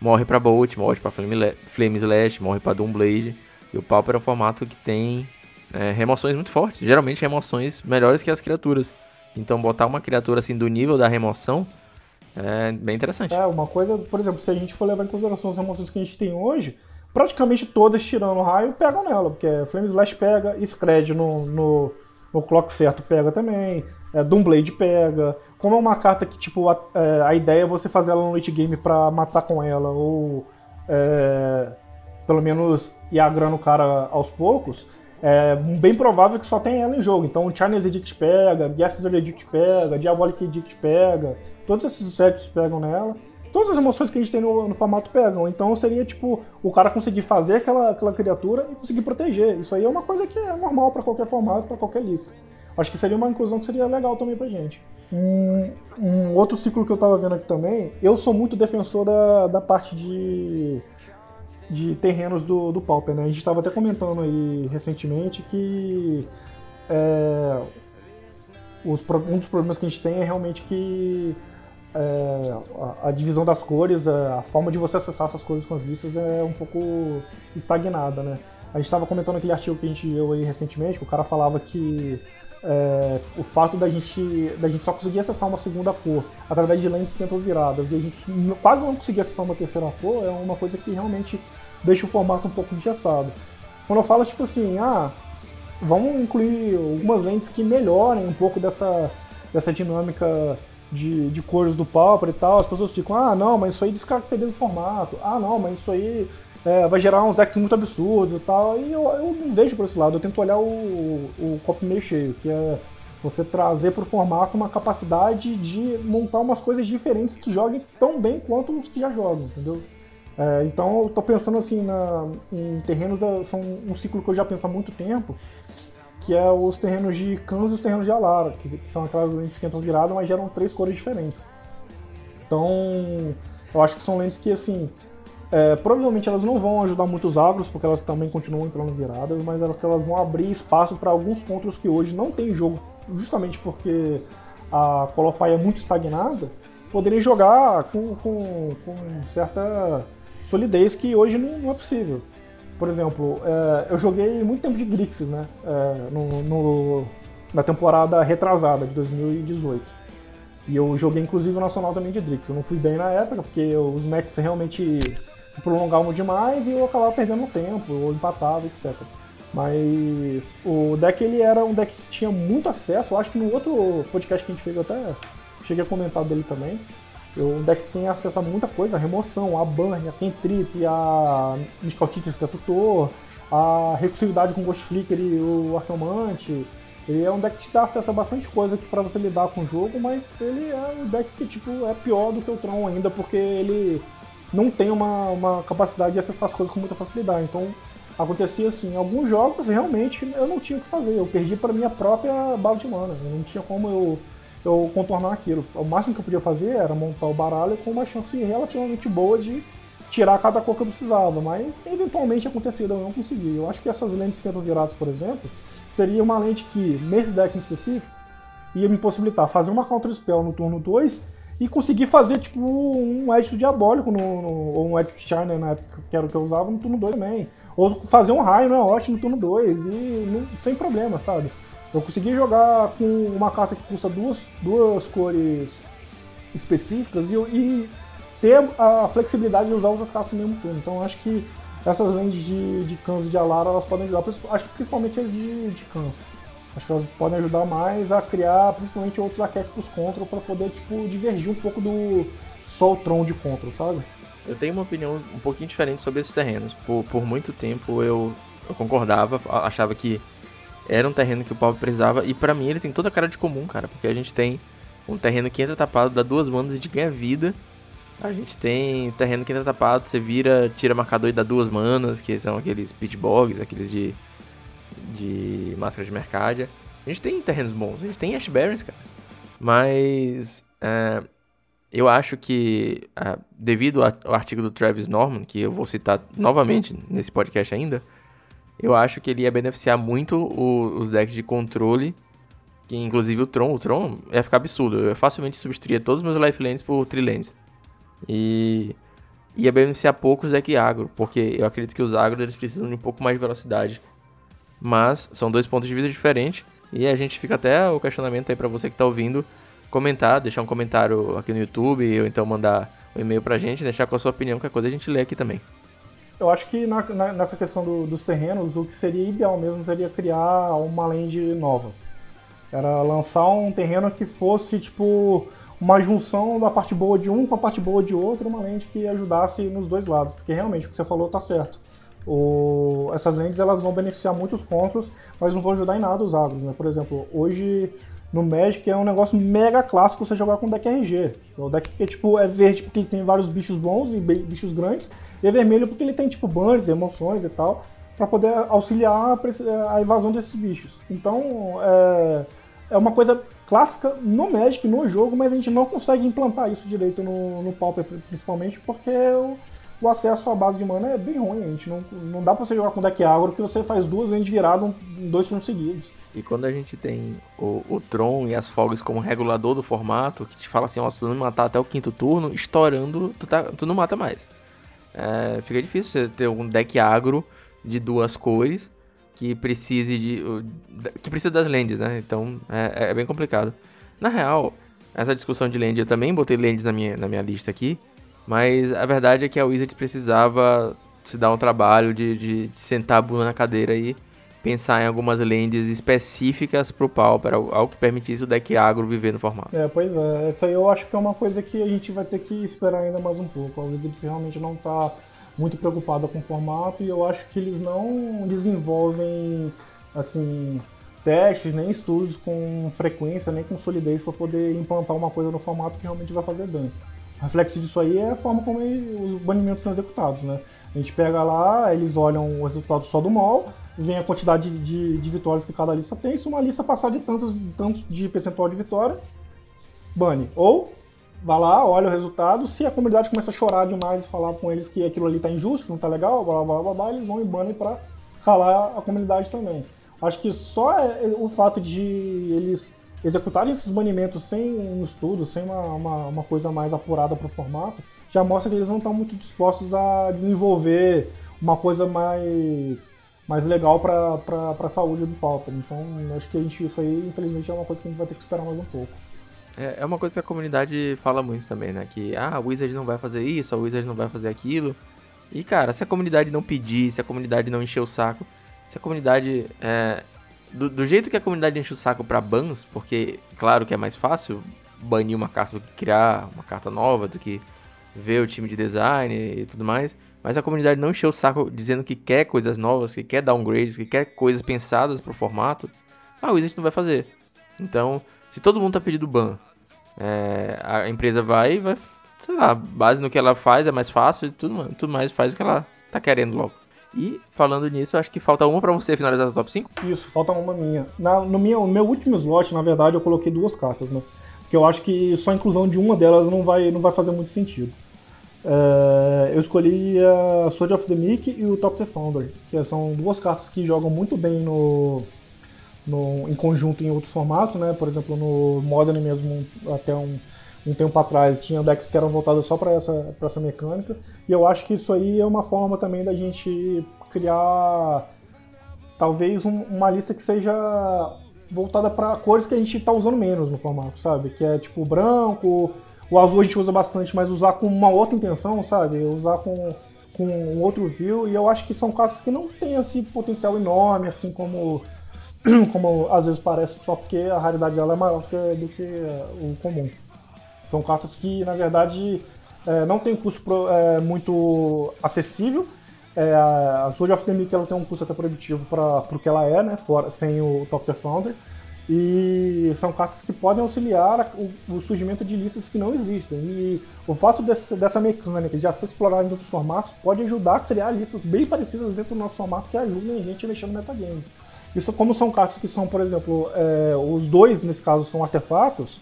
Morre pra Bolt, morre pra Flame, Flame Slash, morre pra Doomblade. E o Pauper é um formato que tem é, remoções muito fortes. Geralmente remoções melhores que as criaturas. Então botar uma criatura assim do nível da remoção é bem interessante. É, uma coisa, por exemplo, se a gente for levar em consideração as remoções que a gente tem hoje, praticamente todas tirando raio pegam nela, porque Flame Slash pega, Scred no, no, no clock certo pega também, é, Doomblade pega. Como é uma carta que, tipo, a, é, a ideia é você fazer ela no late game pra matar com ela, ou é, pelo menos ir agrando o cara aos poucos, é bem provável que só tem ela em jogo. Então, Chinese Edict pega, Guesses Edict pega, Diabolic Edict pega, todos esses sets pegam nela. Todas as emoções que a gente tem no, no, formato pegam. Então seria tipo o cara conseguir fazer aquela, aquela criatura e conseguir proteger. Isso aí é uma coisa que é normal para qualquer formato, para qualquer lista. Acho que seria uma inclusão que seria legal também pra gente. Um, um, outro ciclo que eu tava vendo aqui também, eu sou muito defensor da, da parte de, de terrenos do, do Pauper, né? A gente estava até comentando aí recentemente que é, os, um dos problemas que a gente tem é realmente que é, a, a, divisão das cores, a, a, forma de você acessar essas cores com as listas é um pouco estagnada, né? A gente estava comentando aquele artigo que a gente viu aí recentemente, que o cara falava que é, o fato da gente, da gente só conseguir acessar uma segunda cor através de lentes viradas e a gente quase não conseguir acessar uma terceira cor é uma coisa que realmente deixa o formato um pouco engessado. Quando eu falo tipo assim, ah, vamos incluir algumas lentes que melhorem um pouco dessa, dessa dinâmica de, de cores do Pauper e tal, as pessoas ficam, ah, não, mas isso aí descaracteriza o formato, ah, não, mas isso aí é, vai gerar uns decks muito absurdos e tal, e eu, eu não vejo por esse lado, eu tento olhar o, o copo meio cheio, que é você trazer para o formato uma capacidade de montar umas coisas diferentes que joguem tão bem quanto os que já jogam, entendeu? É, então eu tô pensando assim na, em terrenos, é, são um ciclo que eu já penso há muito tempo, que é os terrenos de Kansas e os terrenos de Alara, que, que são aquelas lentes que entram viradas, mas geram três cores diferentes. Então, eu acho que são lentes que, assim, é, provavelmente elas não vão ajudar muitos agros, porque elas também continuam entrando viradas, mas elas, elas vão abrir espaço para alguns controls que hoje não tem jogo, justamente porque a Colopai é muito estagnada, poderem jogar com, com, com certa solidez que hoje não, não é possível. Por exemplo, é, eu joguei muito tempo de Grixis, né? É, no, no, na temporada retrasada de 2018. E eu joguei inclusive o Nacional também de Drix. Eu não fui bem na época, porque os matches realmente prolongavam demais e eu acabava perdendo tempo, ou empatava, etc. Mas o deck ele era um deck que tinha muito acesso. Eu acho que no outro podcast que a gente fez eu até cheguei a comentar dele também. O deck tem acesso a muita coisa, a remoção, a burn, a cantrip, a Mystical que é tutor, a recursividade com Ghost Flicker e o Arqueomante. Ele é um deck que te dá acesso a bastante coisa para você lidar com o jogo, mas ele é um deck que tipo, é pior do que o Tron ainda, porque ele não tem uma, uma capacidade de acessar as coisas com muita facilidade. Então acontecia assim, em alguns jogos realmente eu não tinha o que fazer, eu perdi para minha própria bala de mana, eu não tinha como eu eu contornar aquilo. O máximo que eu podia fazer era montar o baralho com uma chance relativamente boa de tirar cada cor que eu precisava, mas eventualmente acontecia eu não consegui. Eu acho que essas lentes que viradas, por exemplo, seria uma lente que, nesse deck em específico, ia me possibilitar fazer uma counter spell no turno 2 e conseguir fazer tipo um edito diabólico no, no, ou um edito China na época que era o que eu usava no turno 2 também. Ou fazer um raio, né, ótimo no turno 2 e sem problema, sabe? Eu consegui jogar com uma carta que custa duas, duas cores específicas e, e ter a flexibilidade de usar outras cartas no mesmo turno. Então acho que essas lentes de, de Kans de Alara elas podem ajudar, acho que principalmente as de, de Kans. Acho que elas podem ajudar mais a criar principalmente outros arquétipos contra para poder tipo, divergir um pouco do Sol Tron de contra, sabe? Eu tenho uma opinião um pouquinho diferente sobre esses terrenos. Por, por muito tempo eu, eu concordava, achava que era um terreno que o Paulo precisava. E para mim ele tem toda a cara de comum, cara. Porque a gente tem um terreno que entra tapado, dá duas manas e gente ganha vida. A gente tem terreno que entra tapado, você vira, tira marcador e dá duas manas, que são aqueles pitbogs, aqueles de, de máscara de mercádia. A gente tem terrenos bons, a gente tem Ash Barrens, cara. Mas é, eu acho que, é, devido ao artigo do Travis Norman, que eu vou citar novamente nesse podcast ainda, eu acho que ele ia beneficiar muito o, os decks de controle, que inclusive o Tron, o Tron ia ficar absurdo. Eu facilmente substituiria todos os meus lifelines por Trilands. E ia beneficiar pouco os decks agro, porque eu acredito que os agro eles precisam de um pouco mais de velocidade. Mas são dois pontos de vista diferentes e a gente fica até o questionamento aí para você que está ouvindo comentar, deixar um comentário aqui no YouTube ou então mandar um e-mail pra gente, deixar com a sua opinião, que a coisa a gente lê aqui também. Eu acho que na, na, nessa questão do, dos terrenos, o que seria ideal mesmo seria criar uma land nova. Era lançar um terreno que fosse, tipo, uma junção da parte boa de um com a parte boa de outro, uma lente que ajudasse nos dois lados. Porque realmente o que você falou tá certo. O, essas lentes elas vão beneficiar muitos contos, mas não vão ajudar em nada os agros. Né? Por exemplo, hoje no Magic é um negócio mega clássico você jogar com deck RG. O deck que tipo, é verde porque ele tem vários bichos bons e bichos grandes, e é vermelho porque ele tem tipo bans, emoções e tal, para poder auxiliar a evasão desses bichos. Então é, é uma coisa clássica no Magic, no jogo, mas a gente não consegue implantar isso direito no, no Pauper, principalmente porque o, o acesso à base de mana é bem ruim. A gente não, não dá pra você jogar com deck agro que você faz duas vezes virado em dois turnos seguidos. E quando a gente tem o, o Tron e as Fogs como regulador do formato, que te fala assim, ó, se tu não matar até o quinto turno, estourando, tu, tá, tu não mata mais. É, fica difícil você ter um deck agro de duas cores que precise de. que precisa das lands, né? Então é, é bem complicado. Na real, essa discussão de land, eu também botei lands na minha, na minha lista aqui, mas a verdade é que a Wizard precisava se dar um trabalho de, de, de sentar a bunda na cadeira e pensar em algumas lands específicas pro Pauper, algo que permitisse o deck agro viver no formato. É, pois é. Essa aí eu acho que é uma coisa que a gente vai ter que esperar ainda mais um pouco. A Wizards realmente não tá muito preocupada com o formato e eu acho que eles não desenvolvem, assim, testes, nem estudos com frequência, nem com solidez para poder implantar uma coisa no formato que realmente vai fazer dano. Reflexo disso aí é a forma como os banimentos são executados, né? A gente pega lá, eles olham o resultado só do mall, vem a quantidade de, de, de, vitórias que cada lista tem. Se uma lista passar de tantos, tantos de percentual de vitória, bane. Ou vai lá, olha o resultado. Se a comunidade começa a chorar demais e falar com eles que aquilo ali tá injusto, que não tá legal, blá blá blá blá, eles vão e banem pra calar a comunidade também. Acho que só é o fato de eles executarem esses banimentos sem um estudo, sem uma, uma, uma coisa mais apurada para o formato, já mostra que eles não estão muito dispostos a desenvolver uma coisa mais mais legal para a saúde do Pauper. Então, acho que a gente, isso aí, infelizmente, é uma coisa que a gente vai ter que esperar mais um pouco. É, é uma coisa que a comunidade fala muito também, né? Que, ah, a Wizard não vai fazer isso, a Wizard não vai fazer aquilo. E, cara, se a comunidade não pedir, se a comunidade não encher o saco, se a comunidade... É, do, do, jeito que a comunidade enche o saco para bans, porque, claro que é mais fácil banir uma carta do que criar uma carta nova, do que ver o time de design e tudo mais mas a comunidade não encheu o saco dizendo que quer coisas novas, que quer downgrades, que quer coisas pensadas pro formato, a Wizard não vai fazer. Então, se todo mundo tá pedindo ban, é, a empresa vai vai, sei lá, base no que ela faz é mais fácil e tudo, tudo mais faz o que ela tá querendo logo. E falando nisso, acho que falta uma para você finalizar o top 5? Isso, falta uma minha. Na, no meu, último slot, na verdade, eu coloquei duas cartas, né? Porque eu acho que só a inclusão de uma delas não vai, não vai fazer muito sentido. Uh, eu escolhi a Sword of the Meek e o Top the Founder, que são duas cartas que jogam muito bem no, no, em conjunto em outros formatos, né? Por exemplo, no Modern mesmo, até um, um tempo atrás, tinha decks que eram voltados só para essa, essa mecânica. E eu acho que isso aí é uma forma também da gente criar talvez um, uma lista que seja voltada para cores que a gente está usando menos no formato, sabe? Que é tipo branco, o azul a gente usa bastante, mas usar com uma outra intenção, sabe? Usar com, com um outro view. E eu acho que são cartas que não têm esse potencial enorme, assim como, *clears throat* como às vezes parece, só porque a raridade dela é maior do que, do que o comum. São cartas que, na verdade, é, não tem custo pro, é, muito acessível. É, a Sword of the Meek ela tem um custo até proibitivo para o que ela é, né? Fora, sem o Top the Founder. E são cartas que podem auxiliar o, o surgimento de listas que não existem. E o fato desse, dessa mecânica de já ser explorada em outros formatos pode ajudar a criar listas bem parecidas dentro do nosso formato que ajudem a gente a mexer no metagame. Isso, como são cartas que são, por exemplo, é, os dois, nesse caso, são artefatos,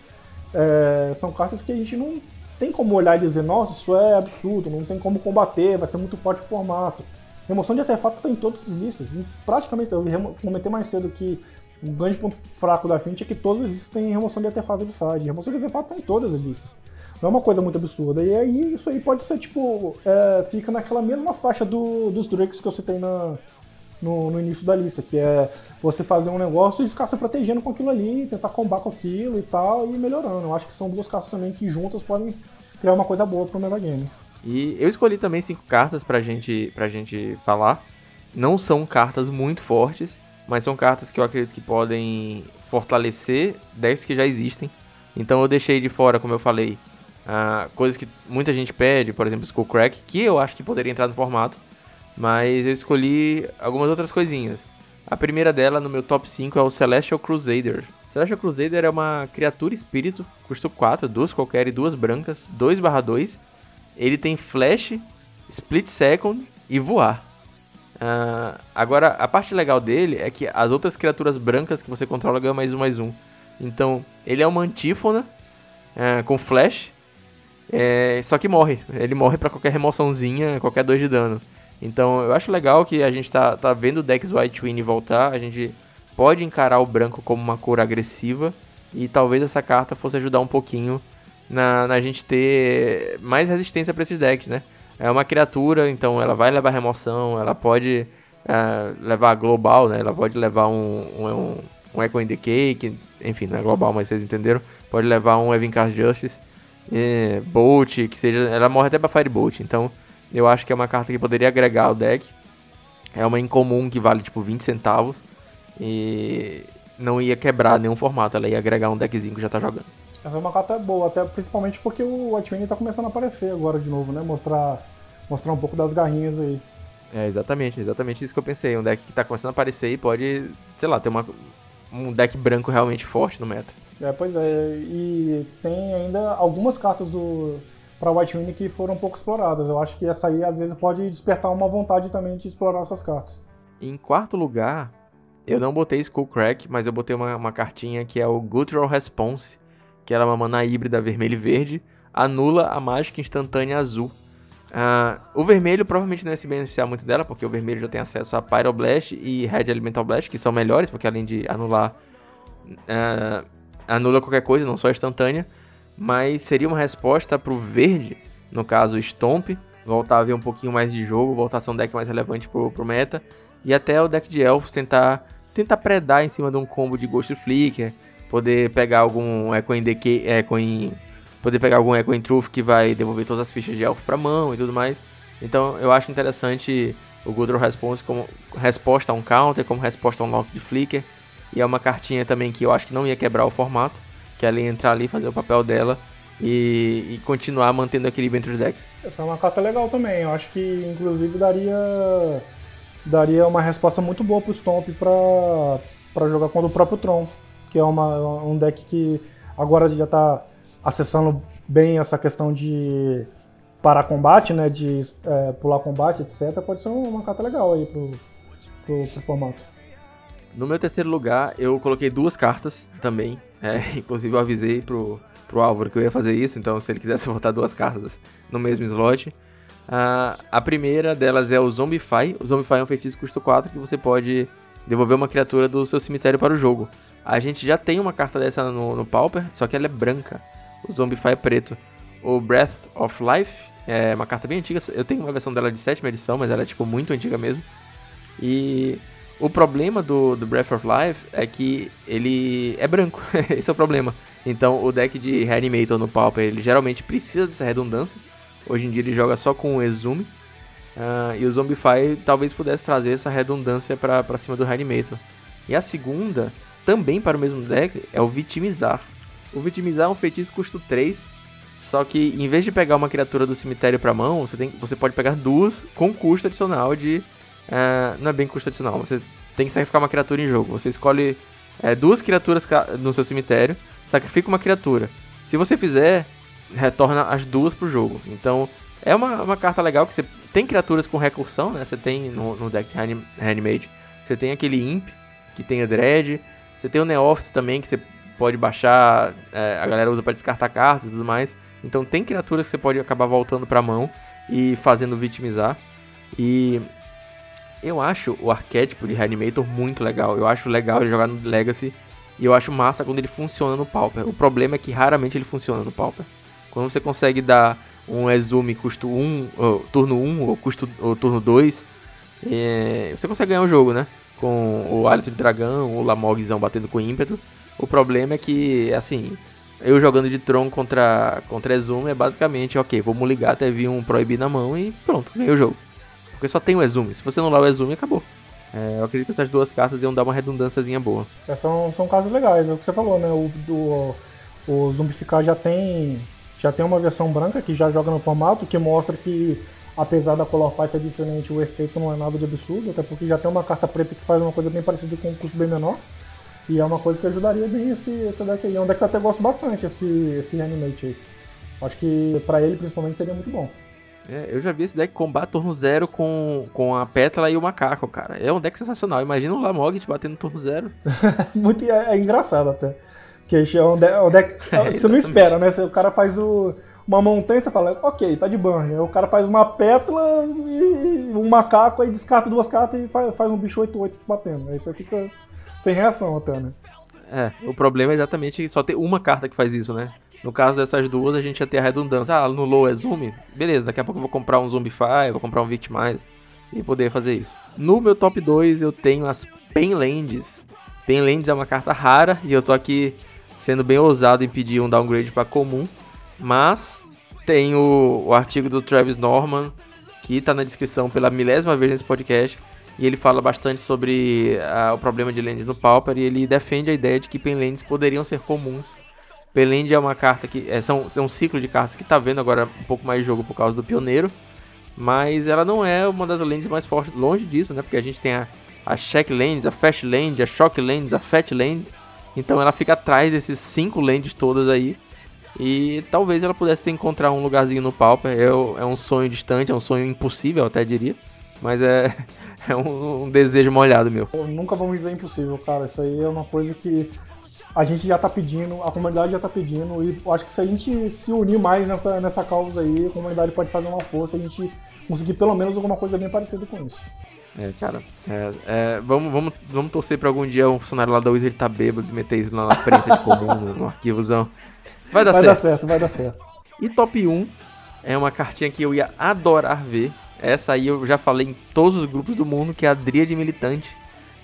é, são cartas que a gente não tem como olhar e dizer, nossa, isso é absurdo, não tem como combater, vai ser muito forte o formato. Remoção de artefato está em todas as listas. Praticamente, eu comentei mais cedo que o grande ponto fraco da Fint é que todas as listas têm remoção de artefato de side. Remoção de artefato tá em todas as listas. Não é uma coisa muito absurda. E aí isso aí pode ser tipo. É, fica naquela mesma faixa do, dos Drakes que eu citei na, no, no, início da lista, que é você fazer um negócio e ficar se protegendo com aquilo ali, tentar combar com aquilo e tal, e melhorando. Eu acho que são duas cartas também que juntas podem criar uma coisa boa pro metagame. E eu escolhi também cinco cartas pra gente, pra gente falar. Não são cartas muito fortes, mas são cartas que eu acredito que podem fortalecer decks que já existem. Então eu deixei de fora, como eu falei, uh, coisas que muita gente pede, por exemplo, Skullcrack, que eu acho que poderia entrar no formato, mas eu escolhi algumas outras coisinhas. A primeira dela no meu top 5 é o Celestial Crusader, Celestial Crusader é uma criatura espírito, custo 4, duas qualquer e duas brancas, 2 2. Ele tem flash, split second e voar. Uh, agora, a parte legal dele é que as outras criaturas brancas que você controla ganham mais um, mais um. Então, ele é uma antífona uh, com flash, é, só que morre. Ele morre para qualquer remoçãozinha, qualquer 2 de dano. Então, eu acho legal que a gente tá, tá vendo o Dex White Twin voltar. A gente pode encarar o branco como uma cor agressiva. E talvez essa carta fosse ajudar um pouquinho na, na gente ter mais resistência para esses decks, né? É uma criatura, então ela vai levar remoção, ela pode é, levar global, né? Ela pode levar um, um, um Echo in enfim, não é global, mas vocês entenderam. Pode levar um Evincast Justice, é, Bolt, que seja... Ela morre até pra Firebolt, então eu acho que é uma carta que poderia agregar ao deck. É uma incomum que vale, tipo, 20 centavos. E não ia quebrar nenhum formato, ela ia agregar um deckzinho que já tá jogando. Essa é uma carta boa, até principalmente porque o Wing tá começando a aparecer agora de novo, né? Mostrar, mostrar um pouco das garrinhas aí. É, exatamente, exatamente isso que eu pensei. Um deck que tá começando a aparecer e pode, sei lá, ter uma, um deck branco realmente forte no meta. É, pois é, e tem ainda algumas cartas do para White Wing que foram pouco exploradas. Eu acho que essa aí às vezes pode despertar uma vontade também de explorar essas cartas. Em quarto lugar, eu não botei Skullcrack, mas eu botei uma, uma cartinha que é o Guttural Response, que ela é uma mana híbrida vermelho e verde, anula a mágica instantânea azul. Uh, o vermelho provavelmente não ia se beneficiar muito dela, porque o vermelho já tem acesso a Pyroblast e Red Elemental Blast, que são melhores, porque além de anular, uh, anula qualquer coisa, não só instantânea. Mas seria uma resposta para o verde, no caso Stomp, voltar a ver um pouquinho mais de jogo, voltar a ser um deck mais relevante pro, pro meta. E até o deck de Elfos tentar, tentar predar em cima de um combo de Ghost Flicker, poder pegar algum Echo in Decay, Echo in, poder pegar algum Echo in Truth que vai devolver todas as fichas de elfo para mão e tudo mais. Então eu acho interessante o Goodrow Response como resposta a um counter, como resposta a um lock de flicker. E é uma cartinha também que eu acho que não ia quebrar o formato, que ela ia entrar ali, fazer o papel dela e, e continuar mantendo equilíbrio entre os decks. Essa é uma carta legal também, eu acho que inclusive daria daria uma resposta muito boa pro Stomp para jogar contra o próprio Tron que é uma, um deck que agora já está acessando bem essa questão de parar combate, né, de é, pular combate, etc. Pode ser uma carta legal aí pro, pro, pro, formato. No meu terceiro lugar, eu coloquei duas cartas também. É, *laughs* inclusive eu avisei pro, pro Álvaro que eu ia fazer isso, então se ele quisesse *laughs* botar duas cartas no mesmo slot. Uh, a primeira delas é o Zombify. O Zombify é um feitiço custo 4 que você pode devolver uma criatura do seu cemitério para o jogo. A gente já tem uma carta dessa no, no Pauper, só que ela é branca. O Zombify é preto. O Breath of Life é uma carta bem antiga. Eu tenho uma versão dela de sétima edição, mas ela é tipo muito antiga mesmo. E o problema do, do Breath of Life é que ele é branco. *laughs* Esse é o problema. Então o deck de Reanimator no Pauper, ele geralmente precisa dessa redundância. Hoje em dia ele joga só com o Exume. Uh, e o Zombify talvez pudesse trazer essa redundância para cima do Reanimator. E a segunda, também para o mesmo deck, é o Vitimizar. O Vitimizar é um feitiço custo 3, só que em vez de pegar uma criatura do cemitério para mão, você, tem, você pode pegar duas com custo adicional de... Uh, não é bem custo adicional, você tem que sacrificar uma criatura em jogo. Você escolhe é, duas criaturas no seu cemitério, sacrifica uma criatura. Se você fizer, retorna as duas pro jogo. Então, é uma, uma carta legal que você tem criaturas com recursão, né? Você tem no, no deck de Reanimate, você tem aquele Imp, que tem a Dread, você tem o Neófito também, que você pode baixar, é, a galera usa para descartar cartas e tudo mais. Então tem criaturas que você pode acabar voltando pra mão e fazendo vitimizar. E eu acho o arquétipo de Reanimator muito legal. Eu acho legal ele jogar no Legacy. E eu acho massa quando ele funciona no Pauper. O problema é que raramente ele funciona no Pauper. Quando você consegue dar um Exume custo 1, ou, turno 1 ou, custo, ou turno 2, é, você consegue ganhar o jogo, né? Com o Hálito de Dragão, o Lamogzão batendo com ímpeto. O problema é que, assim, eu jogando de Tron contra, contra Exume é basicamente, ok, vamos ligar até vir um Proibir na mão e pronto, ganhei o jogo. Porque só tem o Exume. Se você não lá o Exume, acabou. É, eu acredito que essas duas cartas iam dar uma redundânciazinha boa. É, são, são casos legais, é o que você falou, né? O, do, o Zumbificar já tem já tem uma versão branca que já joga no formato, que mostra que, apesar da Color Pie ser diferente, o efeito não é nada de absurdo, até porque já tem uma carta preta que faz uma coisa bem parecida com um custo bem menor. E é uma coisa que ajudaria bem esse, esse deck aí. É um deck que eu até gosto bastante, esse, esse Reanimate aí. Acho que pra ele, principalmente, seria muito bom. É, eu já vi esse deck combar turno zero com, com a Pétala e o Macaco, cara. É um deck sensacional. Imagina o Lamog te batendo turno zero. *laughs* muito é, é, engraçado até. Porque é um, de, é um deck. *laughs* é, você não espera, né? O cara faz o, uma montanha, você fala, ok, tá de burn. Aí o cara faz uma pétala e um macaco, aí descarta duas cartas e faz, faz um bicho 8-8 te batendo. Aí você fica sem reação até, né? É, o problema é exatamente só ter uma carta que faz isso, né? No caso dessas duas, a gente ia ter a redundância. Ah, no low é zoom? Beleza, daqui a pouco eu vou comprar um Zombify, vou comprar um Victimize e poder fazer isso. No meu top 2 eu tenho as Penlands. Penlands é uma carta rara e eu tô aqui sendo bem ousado em pedir um downgrade para comum. Mas tem o, o artigo do Travis Norman, que está na descrição pela milésima vez nesse podcast, e ele fala bastante sobre uh, o problema de lands no Pauper, e ele defende a ideia de que penlands poderiam ser comuns. Penland é uma carta que. É, são, é um ciclo de cartas que está vendo agora um pouco mais de jogo por causa do Pioneiro, mas ela não é uma das lands mais fortes, longe disso, né? Porque a gente tem a, a Check Lands, a Fast Land, a Shock Lands, a Fat Land, então ela fica atrás desses cinco lands todas aí. E talvez ela pudesse ter encontrar um lugarzinho no Pauper. É, é um sonho distante, é um sonho impossível, até diria. Mas é, *laughs* é um, um, desejo molhado meu. nunca vamos dizer impossível, cara. Isso aí é uma coisa que a gente já tá pedindo, a comunidade já tá pedindo. E eu acho que se a gente se unir mais nessa, nessa causa aí, a comunidade pode fazer uma força e a gente conseguir pelo menos alguma coisa bem parecida com isso. É, cara, é, é, vamos, vamos, vamos torcer pra algum dia um funcionário lá da Wizard tá bêbado e meter isso lá na frente de comum, no, arquivozão. Vai dar vai certo. Dar certo. Vai dar certo, E top 1 é uma cartinha que eu ia adorar ver. Essa aí eu já falei em todos os grupos do mundo, que é a Dríade Militante.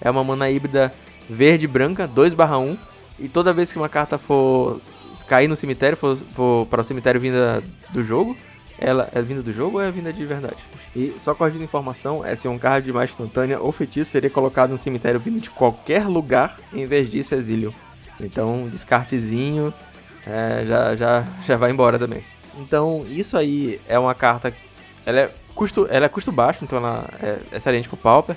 É uma mana híbrida verde e branca, 2/1. E toda vez que uma carta for cair no cemitério, for, for para o cemitério vinda do jogo, ela é vinda do jogo ou é vinda de verdade? E só corrigindo informação, é se um card de mais instantânea ou feitiço seria colocado no cemitério vindo de qualquer lugar, em vez disso exílio. Então, descartezinho, é, já, já, já vai embora também. Então, isso aí é uma carta. Ela é custo, ela é custo baixo, então ela é excelente pro Pauper.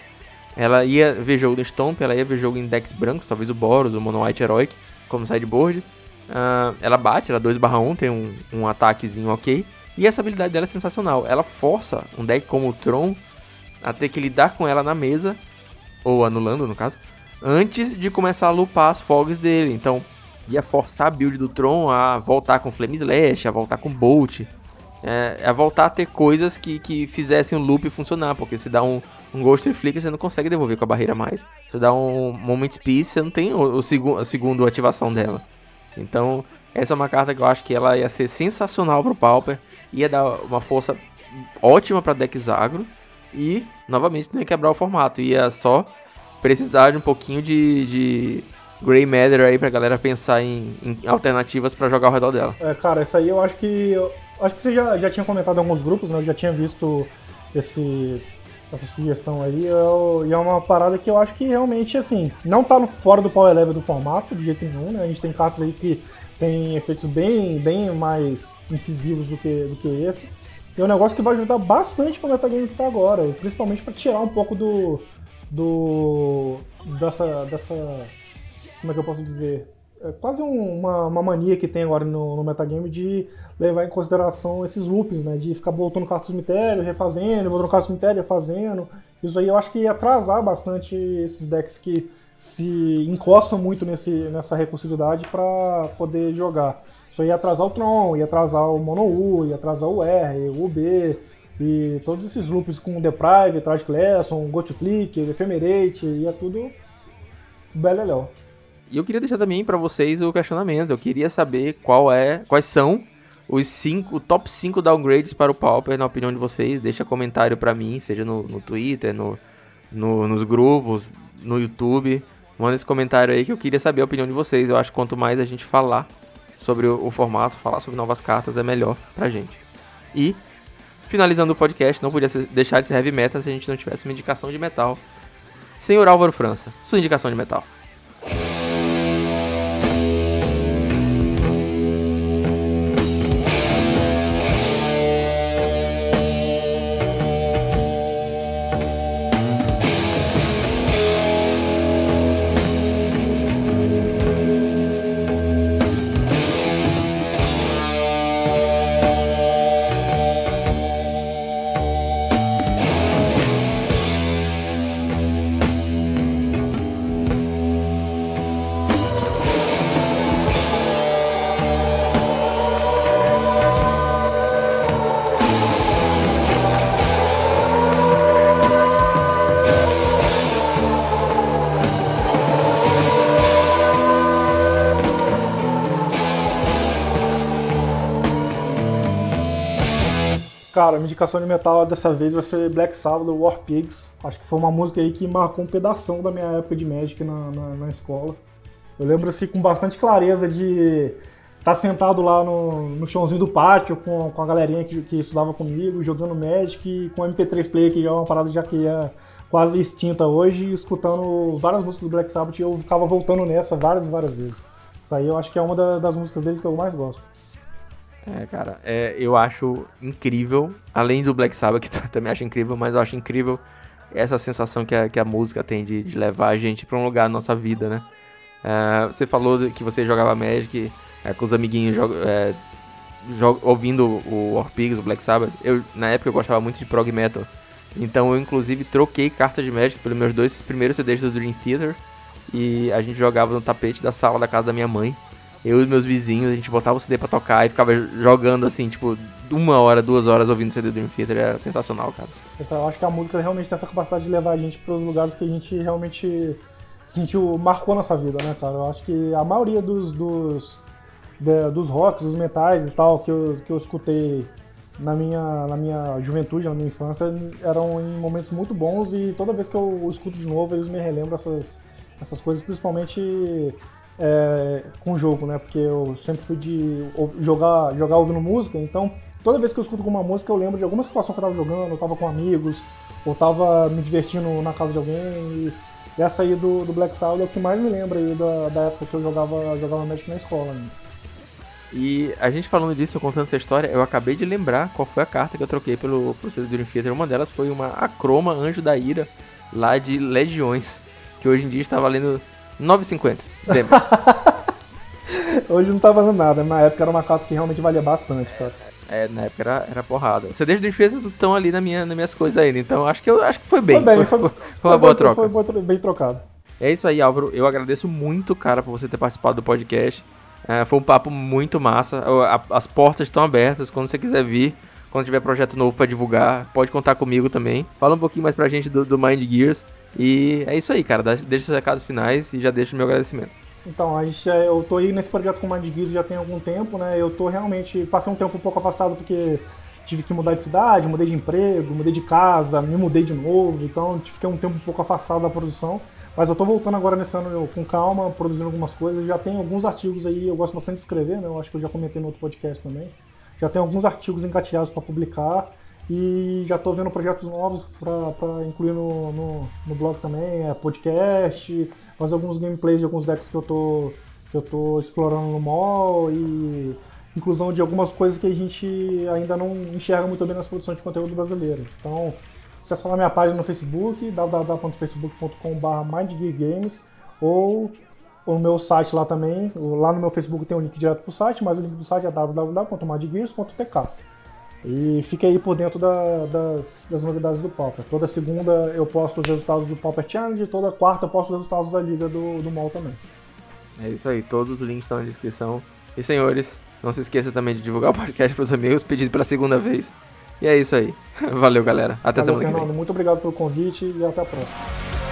Ela ia ver jogo no Stomp, ela ia ver jogo em decks brancos, talvez o Boros, o Mono White Heroic, como sideboard. Uh, ela bate, ela 2/1, tem um, um ataquezinho ok. E essa habilidade dela é sensacional. Ela força um deck como o Tron a ter que lidar com ela na mesa, ou anulando no caso, antes de começar a lupar as fogs dele. Então, ia forçar a build do Tron a voltar com Flame Slash, a voltar com Bolt, é, a voltar a ter coisas que, que fizessem o loop funcionar, porque se dá um, um Ghost Flicker você não consegue devolver com a barreira mais. Se dá um Moment Peace você não tem o, o segu a segunda ativação dela. Então, essa é uma carta que eu acho que ela ia ser sensacional pro Pauper, ia dar uma força ótima para decks agro e, novamente, não ia quebrar o formato, ia só precisar de um pouquinho de, de Grey Matter aí pra galera pensar em, em alternativas para jogar ao redor dela. É, cara, isso aí eu acho que. Eu, acho que você já, já tinha comentado em alguns grupos, né? Eu já tinha visto esse, essa sugestão aí. Eu, e é uma parada que eu acho que realmente, assim, não tá no, fora do power level do formato, de jeito nenhum, né? A gente tem cartas aí que tem efeitos bem, bem mais incisivos do que, do que esse. E é um negócio que vai ajudar bastante pro metagame que tá agora, principalmente para tirar um pouco do. do. dessa. dessa como é que eu posso dizer? É quase um, uma, uma, mania que tem agora no, no, metagame de levar em consideração esses loops, né? De ficar voltando carta do cemitério, refazendo, voltando carta do cemitério, refazendo. Isso aí eu acho que ia atrasar bastante esses decks que se encostam muito nesse, nessa recursividade para poder jogar. Isso aí ia atrasar o Tron, ia atrasar o Mono U, ia atrasar o R, o B, e todos esses loops com Deprive, Tragic Lesson, Ghost Flicker, Ephemerate, ia tudo beleléu. E eu queria deixar também para vocês o questionamento. Eu queria saber qual é, quais são os cinco, o top 5 downgrades para o Pauper, na opinião de vocês. Deixa comentário para mim, seja no, no Twitter, no, no, nos grupos, no YouTube. Manda esse comentário aí que eu queria saber a opinião de vocês. Eu acho que quanto mais a gente falar sobre o, o formato, falar sobre novas cartas, é melhor pra gente. E, finalizando o podcast, não podia ser, deixar de ser heavy metal se a gente não tivesse uma indicação de metal. Senhor Álvaro França, sua indicação de metal. Cara, a indicação de metal dessa vez vai ser Black Sabbath, War Pigs. Acho que foi uma música aí que marcou um pedaço da minha época de Magic na, na, na escola. Eu lembro assim com bastante clareza de estar tá sentado lá no, no chãozinho do pátio com, com a galerinha que, que estudava comigo, jogando Magic, e com MP3 Player, que já é uma parada já que é quase extinta hoje, escutando várias músicas do Black Sabbath e eu ficava voltando nessa várias e várias vezes. Isso aí eu acho que é uma da, das músicas deles que eu mais gosto. É, cara, é, eu acho incrível, além do Black Sabbath, que *laughs* tu também acho incrível, mas eu acho incrível essa sensação que a, que a música tem de, de levar a gente para um lugar na nossa vida, né? É, você falou que você jogava Magic é, com os amiguinhos é, ouvindo o War Pigs, o Black Sabbath. Eu, na época eu gostava muito de prog metal. Então eu inclusive troquei cartas de Magic pelos meus dois primeiros CDs do Dream Theater. E a gente jogava no tapete da sala da casa da minha mãe eu e meus vizinhos, a gente botava o CD pra tocar e ficava jogando assim, tipo, uma hora, duas horas ouvindo o CD do Dream Theater. Era sensacional, cara. Eu acho que a música realmente tem essa capacidade de levar a gente pros lugares que a gente realmente sentiu, marcou nossa vida, né, cara? Eu acho que a maioria dos, dos, de, dos rocks, dos metais e tal, que eu, que eu escutei na minha, na minha juventude, na minha infância, eram em momentos muito bons e toda vez que eu escuto de novo, eles me relembram essas, essas coisas, principalmente é, com o jogo, né? Porque eu sempre fui de jogar, jogar ouvindo música, então toda vez que eu escuto alguma música eu lembro de alguma situação que eu tava jogando, eu tava com amigos, ou tava me divertindo na casa de alguém. E essa aí do, do Black Sabbath é o que mais me lembra aí da, da época que eu jogava, jogava Magic na escola ainda. E a gente falando disso, contando essa história, eu acabei de lembrar qual foi a carta que eu troquei pelo Procedure Dream Theater. Uma delas foi uma Acroma Anjo da Ira, lá de Legiões, que hoje em dia está valendo 9,50. *laughs* Hoje não tá valendo nada, na época era uma carta que realmente valia bastante, cara. É, na época era, era porrada. Você deixa de defesa estão ali na minha, nas minhas coisas ainda, então acho que, eu, acho que foi bem. Foi bem, foi, foi, foi, foi uma boa troca. Foi bem trocado. É isso aí, Álvaro. Eu agradeço muito, cara, por você ter participado do podcast. É, foi um papo muito massa. As portas estão abertas quando você quiser vir. Quando tiver projeto novo para divulgar, pode contar comigo também. Fala um pouquinho mais pra gente do, do Mind Gears. E é isso aí, cara. Deixa os recados finais e já deixo o meu agradecimento. Então, a gente, eu tô aí nesse projeto com o Mind Gears já tem algum tempo, né? Eu tô realmente. Passei um tempo um pouco afastado porque tive que mudar de cidade, mudei de emprego, mudei de casa, me mudei de novo, então fiquei um tempo um pouco afastado da produção. Mas eu tô voltando agora nesse ano com calma, produzindo algumas coisas. Já tem alguns artigos aí, eu gosto bastante de escrever, né? Eu acho que eu já comentei no outro podcast também. Já tem alguns artigos engatilhados para publicar. E já estou vendo projetos novos para incluir no, no, no, blog também, é podcast, fazer alguns gameplays de alguns decks que eu tô, que eu tô explorando no mall e inclusão de algumas coisas que a gente ainda não enxerga muito bem nas produções de conteúdo brasileiro. Então, acessa lá minha página no Facebook, www.facebook.com.br mindgeargames ou o meu site lá também. Lá no meu Facebook tem um link direto para o site, mas o link do site é www.mindgears.tk. E fique aí por dentro da, das, das, novidades do Pauper. Toda segunda eu posto os resultados do Pauper Challenge toda quarta eu posto os resultados da liga do, do MOL também. É isso aí, todos os links estão na descrição. E senhores, não se esqueça também de divulgar o podcast para os amigos, pedido pela segunda vez. E é isso aí. *laughs* Valeu, galera. Até Valeu, semana Fernando, que vem. Muito obrigado pelo convite e até a próxima.